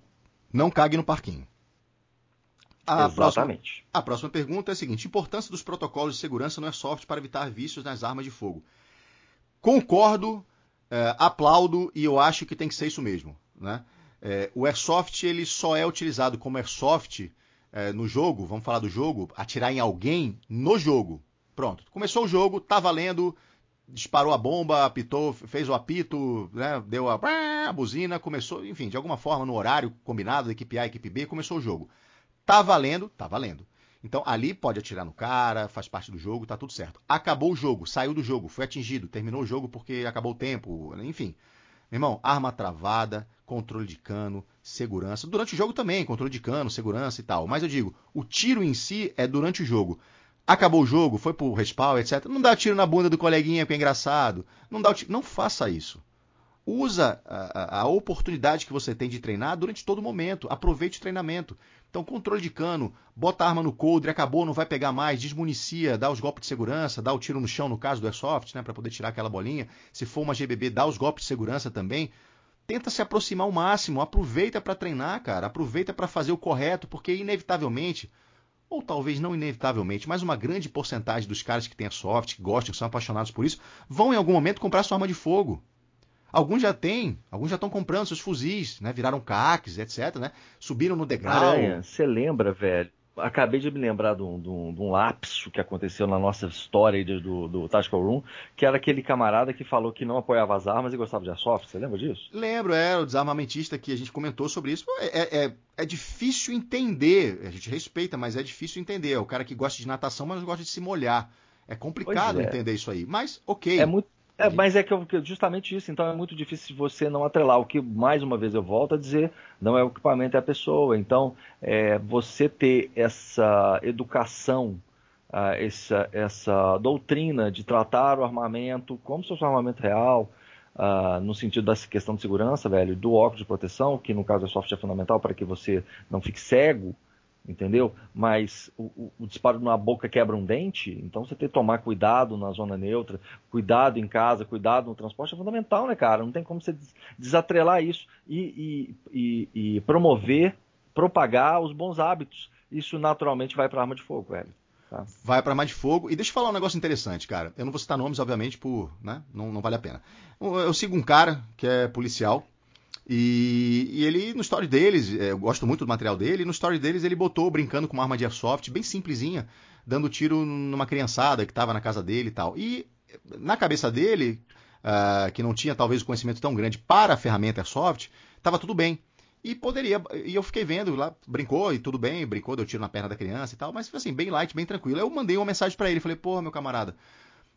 Não cague no parquinho. A Exatamente. Próxima, a próxima pergunta é a seguinte: importância dos protocolos de segurança no airsoft para evitar vícios nas armas de fogo. Concordo, é, aplaudo e eu acho que tem que ser isso mesmo. Né? É, o airsoft ele só é utilizado como airsoft é, no jogo, vamos falar do jogo, atirar em alguém no jogo. Pronto, começou o jogo, tá valendo, disparou a bomba, apitou, fez o apito, né, deu a, a, buzina, começou, enfim, de alguma forma, no horário combinado, equipe A, equipe B, começou o jogo. Tá valendo, tá valendo. Então ali pode atirar no cara, faz parte do jogo, tá tudo certo. Acabou o jogo, saiu do jogo, foi atingido, terminou o jogo porque acabou o tempo, enfim. Irmão, arma travada, controle de cano, segurança. Durante o jogo também, controle de cano, segurança e tal. Mas eu digo, o tiro em si é durante o jogo. Acabou o jogo, foi pro respawn, etc. Não dá tiro na bunda do coleguinha que é engraçado. Não dá. Não faça isso. Usa a, a, oportunidade que você tem de treinar durante todo momento. Aproveite o treinamento. Então, controle de cano, bota a arma no coldre, acabou, não vai pegar mais, desmunicia, dá os golpes de segurança, dá o tiro no chão, no caso do Airsoft, né, para poder tirar aquela bolinha. Se for uma GBB, dá os golpes de segurança também. Tenta se aproximar ao máximo, aproveita para treinar, cara, aproveita para fazer o correto, porque inevitavelmente, ou talvez não inevitavelmente, mas uma grande porcentagem dos caras que têm Airsoft, que gostam, que são apaixonados por isso, vão em algum momento comprar sua arma de fogo. Alguns já têm, alguns já estão comprando seus fuzis, né? Viraram CACs, etc, né? Subiram no degrau. você lembra, velho? Acabei de me lembrar de um, de, um, de um, lapso que aconteceu na nossa história do, do Tactical Room, que era aquele camarada que falou que não apoiava as armas e gostava de airsoft. Você lembra disso? Lembro, é, o desarmamentista que a gente comentou sobre isso. É, é, é difícil entender, a gente respeita, mas é difícil entender. É o cara que gosta de natação, mas gosta de se molhar. É complicado é. entender isso aí. Mas, ok. É muito, é, mas é que eu, justamente isso, então é muito difícil você não atrelar. O que, mais uma vez, eu volto a dizer, não é o equipamento, é a pessoa. Então, é, você ter essa educação, uh, essa, essa doutrina de tratar o armamento como se fosse um armamento real, uh, no sentido da questão de segurança, velho, do óculos de proteção, que no caso é software fundamental para que você não fique cego, entendeu? Mas o, o, o, disparo na boca quebra um dente, então você tem que tomar cuidado na zona neutra, cuidado em casa, cuidado no transporte é fundamental, né, cara? Não tem como você desatrelar isso e, e, e, e promover, propagar os bons hábitos. Isso naturalmente vai para arma de fogo, velho. Tá. Vai para arma de fogo. E deixa eu falar um negócio interessante, cara. Eu não vou citar nomes, obviamente, por, né? Não, não vale a pena. Eu sigo um cara que é policial, e, e, ele, no story deles, é, eu gosto muito do material dele, no story deles ele botou brincando com uma arma de airsoft, bem simplesinha, dando tiro numa criançada que estava na casa dele e tal. E na cabeça dele, uh, que não tinha talvez o conhecimento tão grande para a ferramenta airsoft, estava tudo bem. E poderia, e eu fiquei vendo lá, brincou e tudo bem, brincou, deu tiro na perna da criança e tal, mas assim, bem light, bem tranquilo. Eu mandei uma mensagem para ele, falei, porra, meu camarada,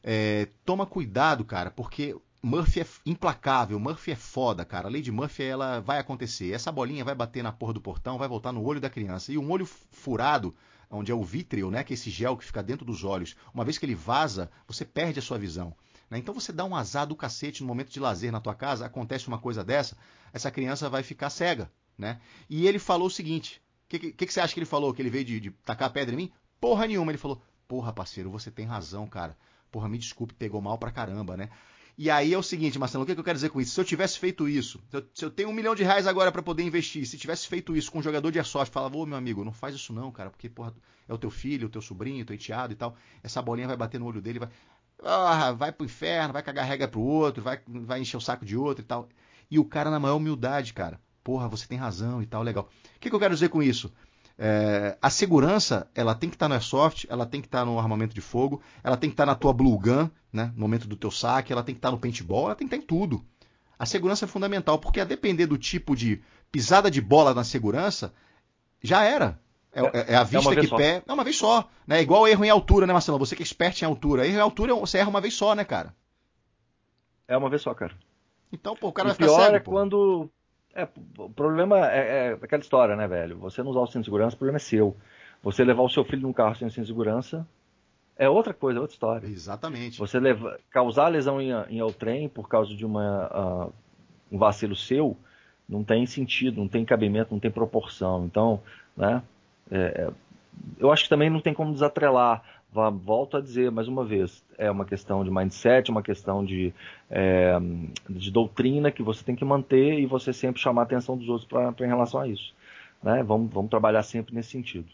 é, toma cuidado, cara, porque Murphy é implacável, Murphy é foda, cara. A Lady Murphy ela vai acontecer. Essa bolinha vai bater na porra do portão, vai voltar no olho da criança. E um olho furado, onde é o vítreo, né, que é esse gel que fica dentro dos olhos, uma vez que ele vaza, você perde a sua visão. Né? Então você dá um azar do cacete no momento de lazer na tua casa, acontece uma coisa dessa, essa criança vai ficar cega. Né? E ele falou o seguinte: o que, que, que, você acha que ele falou? Que ele veio de, de tacar pedra em mim? Porra nenhuma. Ele falou: Porra, parceiro, você tem razão, cara. Porra, me desculpe, pegou mal pra caramba, né? E aí é o seguinte, Marcelo, o que, eu quero dizer com isso? Se eu tivesse feito isso, se eu, se eu tenho um milhão de reais agora para poder investir, se tivesse feito isso com um jogador de airsoft, falava, ô meu amigo, não faz isso não, cara, porque porra, é o teu filho, o teu sobrinho, o teu enteado e tal, essa bolinha vai bater no olho dele, vai, ah, vai pro inferno, vai cagar regra pro outro, vai, vai encher o saco de outro e tal. E o cara na maior humildade, cara, porra, você tem razão e tal, legal. O que, que eu quero dizer com isso? É, a segurança, ela tem que estar tá no airsoft, ela tem que estar tá no armamento de fogo, ela tem que estar tá na tua blue gun, né, no momento do teu saque, ela tem que estar tá no paintball, ela tem que estar tá em tudo. A segurança é fundamental, porque a depender do tipo de pisada de bola na segurança, já era. É, é, é a é vista que pé. É uma vez só. Né? É igual erro em altura, né, Marcelo? Você que é expert em altura. Erro em altura você erra uma vez só, né, cara? É uma vez só, cara. Então, pô, o cara e vai ficar pior cego, é pô. quando é, o problema é, é, aquela história, né, velho? Você não usar o cinto de segurança, o problema é seu. Você levar o seu filho num carro sem cinto de segurança é outra coisa, é outra história. Exatamente. Você leva, causar lesão em, em ao trem por causa de uma, uh, um vacilo seu não tem sentido, não tem cabimento, não tem proporção. Então, né, é, é, eu acho que também não tem como desatrelar volto a dizer mais uma vez, é uma questão de mindset, uma questão de, é, de doutrina que você tem que manter e você sempre chamar a atenção dos outros pra, pra em relação a isso. Né? Vamos, vamos trabalhar sempre nesse sentido.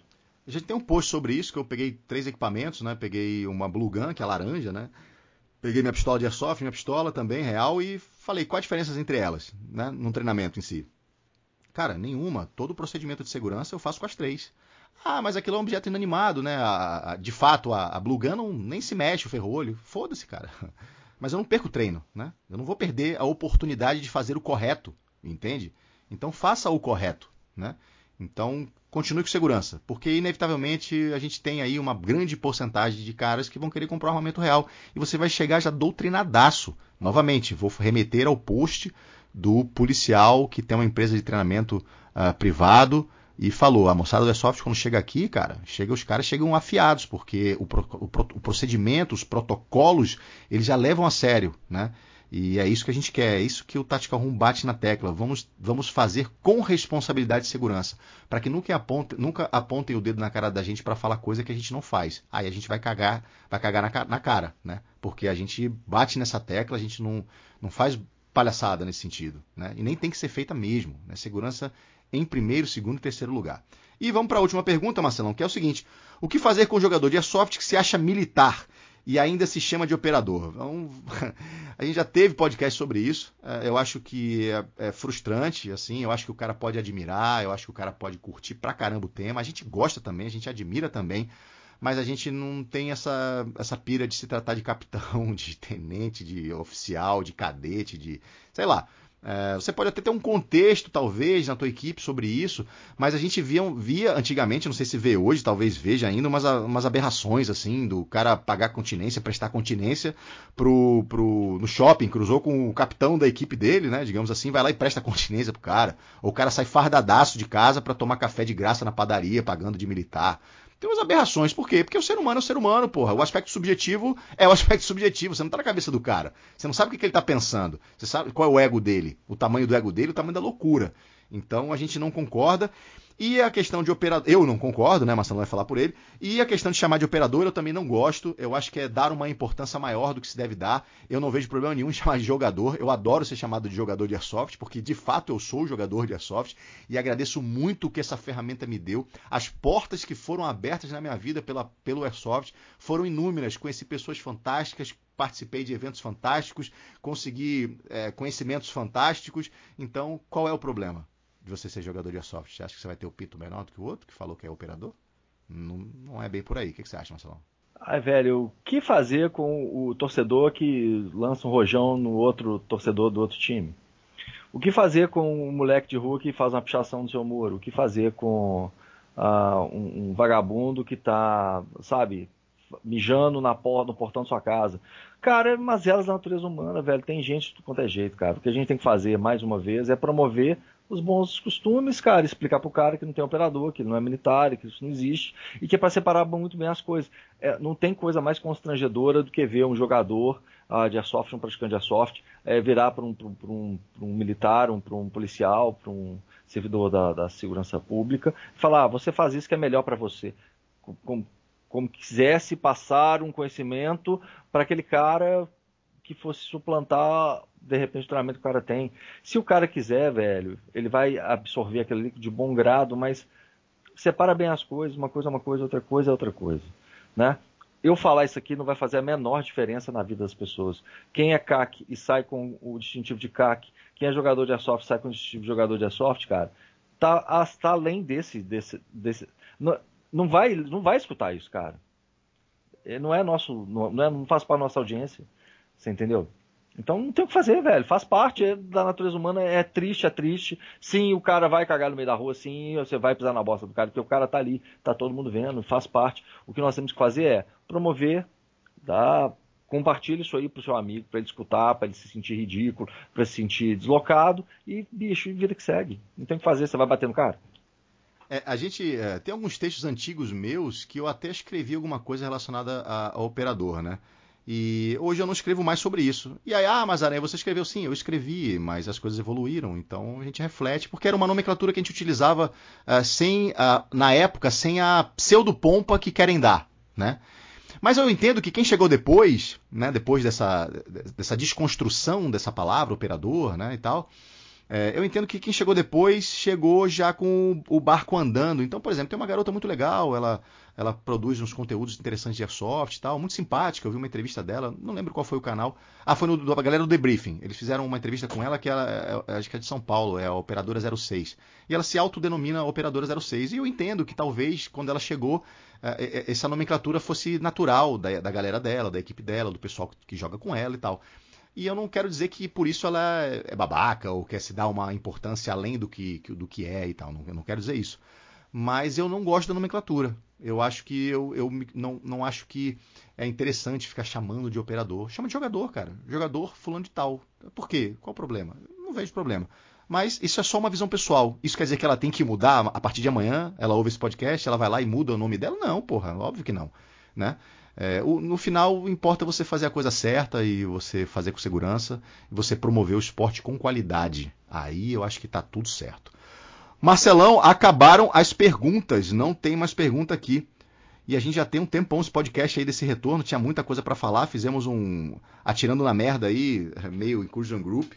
A gente tem um post sobre isso, que eu peguei três equipamentos, né? Peguei uma Blue Gun, que é laranja, né? Peguei minha pistola de airsoft, minha pistola também, real, e falei quais diferenças entre elas, né? Num treinamento em si. Cara, nenhuma. Todo o procedimento de segurança eu faço com as três. Ah, mas aquilo é um objeto inanimado, né? A, a, de fato, a, a Blue Gun não, nem se mexe o ferrolho. Foda-se, cara. Mas eu não perco treino, né? Eu não vou perder a oportunidade de fazer o correto, entende? Então faça o correto, né? Então continue com segurança, porque inevitavelmente a gente tem aí uma grande porcentagem de caras que vão querer comprar um armamento real e você vai chegar já doutrinadaço. Novamente, vou remeter ao post do policial que tem uma empresa de treinamento uh, privado e falou: a moçada do Airsoft, quando chega aqui, cara, chega os caras chegam afiados, porque o, o, o procedimento, os protocolos, eles já levam a sério, né? E é isso que a gente quer, é isso que o Tactical Room bate na tecla. Vamos, vamos fazer com responsabilidade de segurança, para que nunca, aponte, nunca apontem o dedo na cara da gente para falar coisa que a gente não faz. Aí a gente vai cagar, vai cagar na, na, cara, né? Porque a gente bate nessa tecla, a gente não, não faz palhaçada nesse sentido, né? E nem tem que ser feita mesmo. Né? Segurança em primeiro, segundo e terceiro lugar. E vamos para a última pergunta, Marcelão, que é o seguinte: o que fazer com o jogador de airsoft que se acha militar e ainda se chama de operador? Então, a gente já teve podcast sobre isso. É, eu acho que é, é, frustrante, assim. Eu acho que o cara pode admirar, eu acho que o cara pode curtir pra caramba o tema. A gente gosta também, a gente admira também. Mas a gente não tem essa, essa pira de se tratar de capitão, de tenente, de oficial, de cadete, de. sei lá. É, você pode até ter um contexto, talvez, na tua equipe sobre isso, mas a gente via, via antigamente, não sei se vê hoje, talvez veja ainda, umas, umas aberrações, assim, do cara pagar continência, prestar continência pro, pro, no shopping, cruzou com o capitão da equipe dele, né, digamos assim, vai lá e presta continência pro cara. Ou o cara sai fardadaço de casa para tomar café de graça na padaria, pagando de militar tem umas aberrações. Por quê? Porque o ser humano é o ser humano, porra. O aspecto subjetivo é o aspecto subjetivo. Você não tá na cabeça do cara. Você não sabe o que, que ele tá pensando. Você sabe qual é o ego dele, o tamanho do ego dele, o tamanho da loucura. Então a gente não concorda. E a questão de operador, eu não concordo, né? Marcelo vai falar por ele. E a questão de chamar de operador eu também não gosto. Eu acho que é dar uma importância maior do que se deve dar. Eu não vejo problema nenhum em chamar de jogador. Eu adoro ser chamado de jogador de airsoft, porque de fato eu sou jogador de airsoft e agradeço muito o que essa ferramenta me deu. As portas que foram abertas na minha vida pela, pelo airsoft foram inúmeras. Conheci pessoas fantásticas, participei de eventos fantásticos, consegui é, conhecimentos fantásticos. Então, qual é o problema? De você ser jogador de airsoft? Você acha que você vai ter o pito menor do que o outro, que falou que é operador? Não, não é bem por aí. O que, você acha, Marcelão? Ai, velho, o que fazer com o torcedor que lança um rojão no outro torcedor do outro time? O que fazer com o moleque de rua que faz uma pichação no seu muro? O que fazer com uh, um, um, vagabundo que tá, sabe, mijando na porta, no portão da sua casa? Cara, é mas elas da natureza humana, velho. Tem gente de quanto é jeito, cara. O que a gente tem que fazer, mais uma vez, é promover os bons costumes, cara, explicar pro cara que não tem operador, que ele não é militar, que isso não existe, e que é para separar muito bem as coisas. É, não tem coisa mais constrangedora do que ver um jogador uh, de airsoft, um praticante de airsoft, é, virar para um, um, um, militar, um, para um policial, para um servidor da, da, segurança pública, e falar, ah, você faz isso que é melhor para você. Como quisesse passar um conhecimento para aquele cara que fosse suplantar de repente o treinamento que o cara tem. Se o cara quiser, velho, ele vai absorver aquele líquido de bom grado, mas separa bem as coisas, uma coisa é uma coisa, outra coisa é outra coisa, né? Eu falar isso aqui não vai fazer a menor diferença na vida das pessoas. Quem é CAC e sai com o distintivo de CAC, quem é jogador de airsoft sai com o distintivo de jogador de airsoft, cara, tá, tá além desse, desse, desse não, não vai, não vai escutar isso, cara. Não é nosso, não, é, não faz para nossa audiência. Você entendeu? Então não tem o que fazer, velho. Faz parte é, da natureza humana, é triste, é triste. Sim, o cara vai cagar no meio da rua, sim, você vai pisar na bosta do cara, porque o cara tá ali, tá todo mundo vendo, faz parte. O que nós temos que fazer é promover, tá? compartilhe isso aí pro seu amigo, para ele escutar, para ele se sentir ridículo, para se sentir deslocado e, bicho, vida que segue. Não tem o que fazer, você vai bater no cara. É, a gente é, tem alguns textos antigos meus que eu até escrevi alguma coisa relacionada ao operador, né? E hoje eu não escrevo mais sobre isso. E aí, ah, mas Aranha, você escreveu sim, eu escrevi, mas as coisas evoluíram, então a gente reflete, porque era uma nomenclatura que a gente utilizava uh, sem, uh, na época, sem a pseudo-pompa que querem dar, né? Mas eu entendo que quem chegou depois, né, depois dessa, dessa desconstrução dessa palavra, operador, né, e tal, é, eu entendo que quem chegou depois chegou já com o barco andando. Então, por exemplo, tem uma garota muito legal, ela, ela produz uns conteúdos interessantes de airsoft e tal, muito simpática. Eu vi uma entrevista dela, não lembro qual foi o canal. Ah, foi no, da galera do Debriefing. Eles fizeram uma entrevista com ela que ela, é, é, acho que é de São Paulo, é a Operadora 06. E ela se autodenomina Operadora 06. E eu entendo que talvez quando ela chegou, essa nomenclatura fosse natural da, da galera dela, da equipe dela, do pessoal que joga com ela e tal. E eu não quero dizer que por isso ela é babaca ou quer se dar uma importância além do que, do que é e tal. Não, eu não quero dizer isso. Mas eu não gosto da nomenclatura. Eu acho que eu, eu não, não acho que é interessante ficar chamando de operador. Chama de jogador, cara. Jogador fulano de tal. Por quê? Qual o problema? Não vejo problema. Mas isso é só uma visão pessoal. Isso quer dizer que ela tem que mudar a partir de amanhã? Ela ouve esse podcast, ela vai lá e muda o nome dela? Não, porra, óbvio que não. Né? É, o, no final, importa você fazer a coisa certa e você fazer com segurança e você promover o esporte com qualidade. Aí eu acho que está tudo certo. Marcelão, acabaram as perguntas. Não tem mais pergunta aqui. E a gente já tem um tempão esse podcast aí desse retorno. Tinha muita coisa para falar. Fizemos um atirando na merda aí, meio incursion group.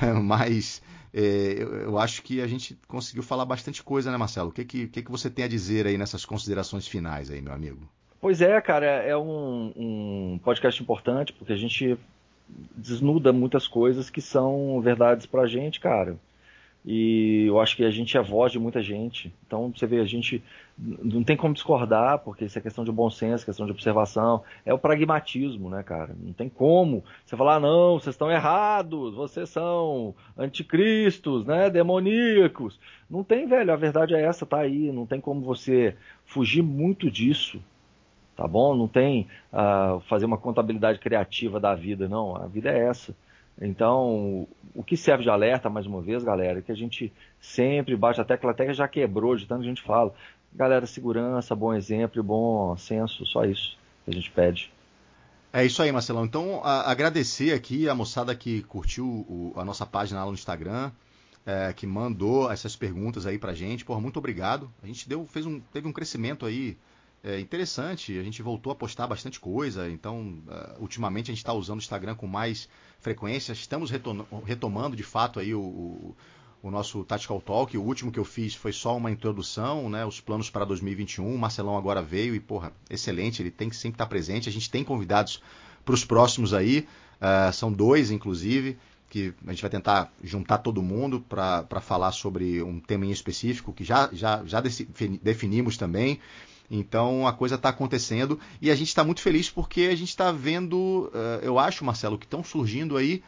Mas é, eu, eu, acho que a gente conseguiu falar bastante coisa, né, Marcelo? O que, que, que, que você tem a dizer aí nessas considerações finais aí, meu amigo? Pois é, cara, é um, um podcast importante porque a gente desnuda muitas coisas que são verdades pra gente, cara. E eu acho que a gente é voz de muita gente. Então, você vê, a gente não tem como discordar, porque isso é questão de bom senso, questão de observação. É o pragmatismo, né, cara? Não tem como você falar, não, vocês estão errados, vocês são anticristos, né, demoníacos. Não tem, velho, a verdade é essa, tá aí. Não tem como você fugir muito disso tá bom? Não tem uh, fazer uma contabilidade criativa da vida, não. A vida é essa. Então, o que serve de alerta, mais uma vez, galera, é que a gente sempre bate a tecla, até que já quebrou de tanto que a gente fala. Galera, segurança, bom exemplo bom senso, só isso que a gente pede. É isso aí, Marcelão. Então, a, agradecer aqui a moçada que curtiu o, a nossa página lá no Instagram, é, que mandou essas perguntas aí pra gente. Porra, muito obrigado. A gente deu, fez um, teve um crescimento aí é interessante. A gente voltou a postar bastante coisa, então uh, ultimamente a gente está usando o Instagram com mais frequência. Estamos retomando de fato aí o, o, o, nosso Tactical Talk. O último que eu fiz foi só uma introdução, né? Os planos para 2021. O Marcelão agora veio e, porra, excelente. Ele tem que sempre estar presente. A gente tem convidados para os próximos aí. Uh, são dois, inclusive que a gente vai tentar juntar todo mundo para falar sobre um tema em específico que já, já, já definimos também. Então a coisa está acontecendo e a gente está muito feliz porque a gente está vendo, uh, eu acho, Marcelo, que estão surgindo aí.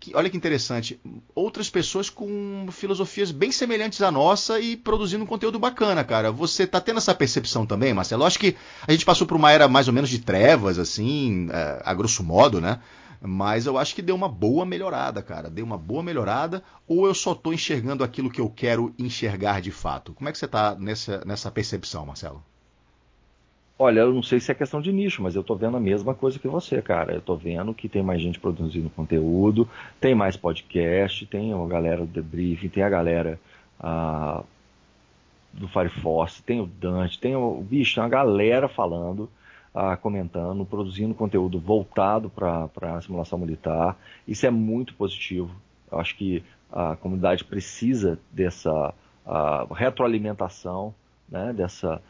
Que, olha que interessante, outras pessoas com filosofias bem semelhantes à nossa e produzindo um conteúdo bacana, cara. Você está tendo essa percepção também, Marcelo? Eu acho que a gente passou por uma era mais ou menos de trevas, assim, uh, a grosso modo, né? Mas eu acho que deu uma boa melhorada, cara. Deu uma boa melhorada. Ou eu só estou enxergando aquilo que eu quero enxergar de fato? Como é que você está nessa, nessa percepção, Marcelo? Olha, eu não sei se é questão de nicho, mas eu estou vendo a mesma coisa que você, cara. Eu estou vendo que tem mais gente produzindo conteúdo, tem mais podcast, tem a galera do debriefing, tem a galera ah, do Firefox, tem o Dante, tem o. Bicho, tem uma galera falando ah, comentando, produzindo conteúdo voltado para a simulação militar. Isso é muito positivo. Eu acho que a comunidade precisa dessa retroalimentação, né, dessa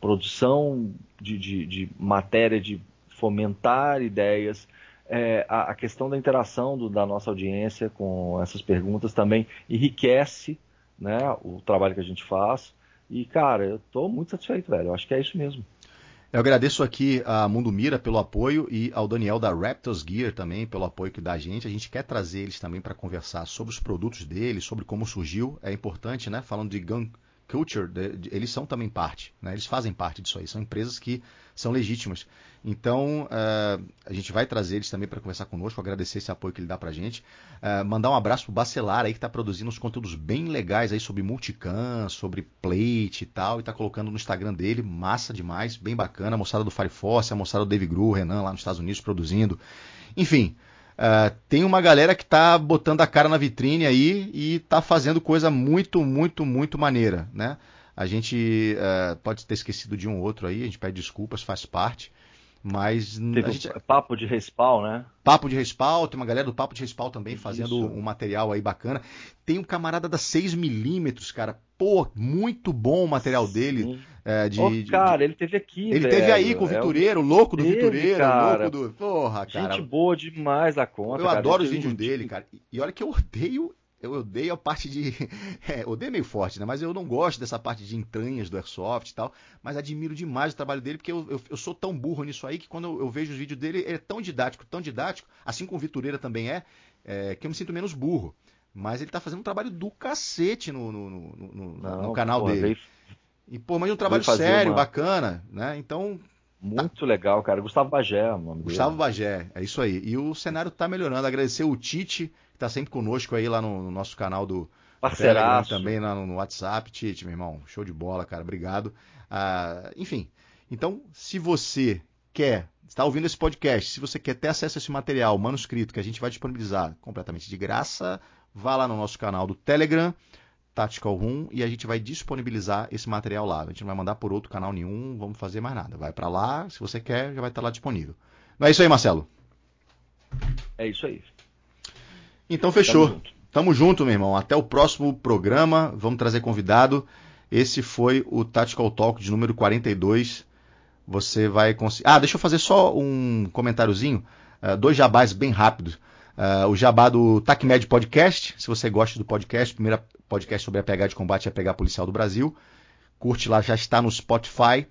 produção de, de, de, matéria, de fomentar ideias. É, a, a, questão da interação do, da nossa audiência com essas perguntas também enriquece né, o trabalho que a gente faz. E, cara, eu estou muito satisfeito, velho. Eu acho que é isso mesmo. Eu agradeço aqui a Mundo Mira pelo apoio e ao Daniel da Raptors Gear também pelo apoio que dá a gente. A gente quer trazer eles também para conversar sobre os produtos deles, sobre como surgiu. É importante, né? Falando de gun culture, eles são também parte, né? eles fazem parte disso aí, são empresas que são legítimas. Então, uh, a gente vai trazer eles também para conversar conosco, agradecer esse apoio que ele dá para a gente. Uh, mandar um abraço para o Bacelar aí, que está produzindo uns conteúdos bem legais aí sobre multicam, sobre plate e tal, e está colocando no Instagram dele, massa demais, bem bacana. A moçada do Firefox, a moçada do Dave Gru, Renan lá nos Estados Unidos produzindo. Enfim, Uh, tem uma galera que está botando a cara na vitrine aí e está fazendo coisa muito, muito, muito maneira, né? A gente uh, pode ter esquecido de um outro aí, a gente pede desculpas, faz parte. Mas Teve gente... papo de respawn, né? Papo de respawn, tem uma galera do Papo de respawn também fazendo Isso. um material aí bacana. Tem um camarada da 6mm, cara. Pô, muito bom o material Sim. dele. É, de, oh, cara, de... ele teve aqui, Ele velho. teve aí com o Vitureiro, é o louco do teve, Vitureiro, cara. louco do. Porra, cara. Gente boa demais a conta. Eu cara. adoro os vídeos dele, cara. E olha que eu odeio eu odeio a parte de. É, odeio meio forte, né? Mas eu não gosto dessa parte de entranhas do Airsoft e tal. Mas admiro demais o trabalho dele, porque eu, eu, eu sou tão burro nisso aí que quando eu, eu, vejo os vídeos dele, ele é tão didático, tão didático, assim como o Vitureira também é, é, que eu me sinto menos burro. Mas ele tá fazendo um trabalho do cacete no, no, no, não, no canal porra, dele. Veio, e, pô, mas um trabalho sério, uma... bacana, né? Então. Muito tá. legal, cara. Gustavo Bagé, mano. Gustavo Bagé, é isso aí. E o cenário tá melhorando. Agradecer o Tite que tá sempre conosco aí lá no, no nosso canal do Telegram, também lá no, no, WhatsApp. Tite, meu irmão, show de bola, cara, obrigado. Ah, enfim, então, se você quer, está ouvindo esse podcast, se você quer ter acesso a esse material manuscrito que a gente vai disponibilizar completamente de graça, vá lá no nosso canal do Telegram, Tactical Room, e a gente vai disponibilizar esse material lá. A gente não vai mandar por outro canal nenhum, vamos fazer mais nada. Vai para lá, se você quer, já vai estar lá disponível. Não é isso aí, Marcelo? É isso aí. Então fechou. Tamo junto. Tamo junto, meu irmão. Até o próximo programa. Vamos trazer convidado. Esse foi o Tactical Talk de número 42. Você vai conseguir. Ah, deixa eu fazer só um comentáriozinho. Uh, dois jabás bem rápidos. Uh, o jabá do TACMED Podcast. Se você gosta do podcast, primeiro podcast sobre a PH de combate e a PH policial do Brasil. Curte lá, já está no Spotify.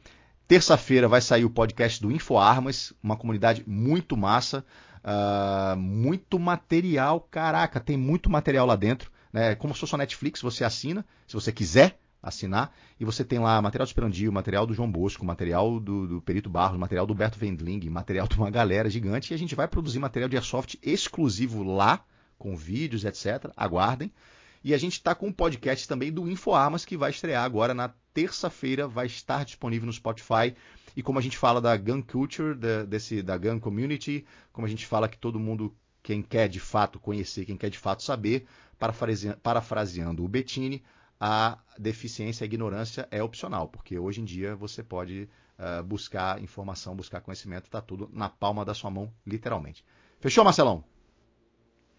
Terça-feira vai sair o podcast do InfoArmas, uma comunidade muito massa. Uh, muito material, caraca, tem muito material lá dentro. Né? Como se fosse a Netflix, você assina, se você quiser assinar, e você tem lá material do Esperandio, material do João Bosco, material do, do Perito Barros, material do Berto Wendling, material de uma galera gigante, e a gente vai produzir material de airsoft exclusivo lá, com vídeos, etc. Aguardem. E a gente está com um podcast também do InfoArmas, que vai estrear agora na terça-feira, vai estar disponível no Spotify. E como a gente fala da gun culture, da, desse, da gun community, como a gente fala que todo mundo, quem quer de fato conhecer, quem quer de fato saber, parafraseando, parafraseando o Bettini, a deficiência, a ignorância é opcional, porque hoje em dia você pode uh, buscar informação, buscar conhecimento, está tudo na palma da sua mão, literalmente. Fechou, Marcelão?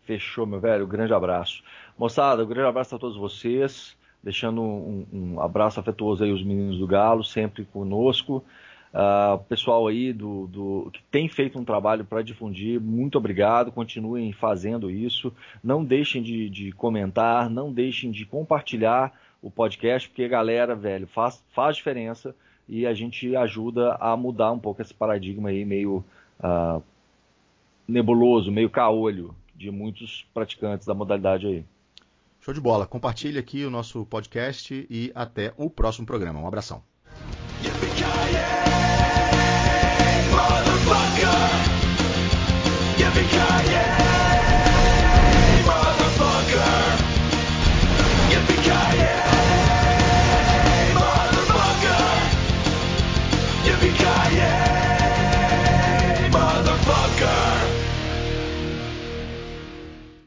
Fechou, meu velho. Grande abraço. Moçada, um grande abraço a todos vocês. Deixando um, um abraço afetuoso aí aos meninos do Galo, sempre conosco. Uh, o pessoal aí do, do, que tem feito um trabalho para difundir, muito obrigado, continuem fazendo isso. Não deixem de, de, comentar, não deixem de compartilhar o podcast, porque galera, velho, faz, faz diferença e a gente ajuda a mudar um pouco esse paradigma aí meio uh, nebuloso, meio caolho de muitos praticantes da modalidade aí. Show de bola. Compartilhe aqui o nosso podcast e até o próximo programa. Um abração. Yippee-ki-yay!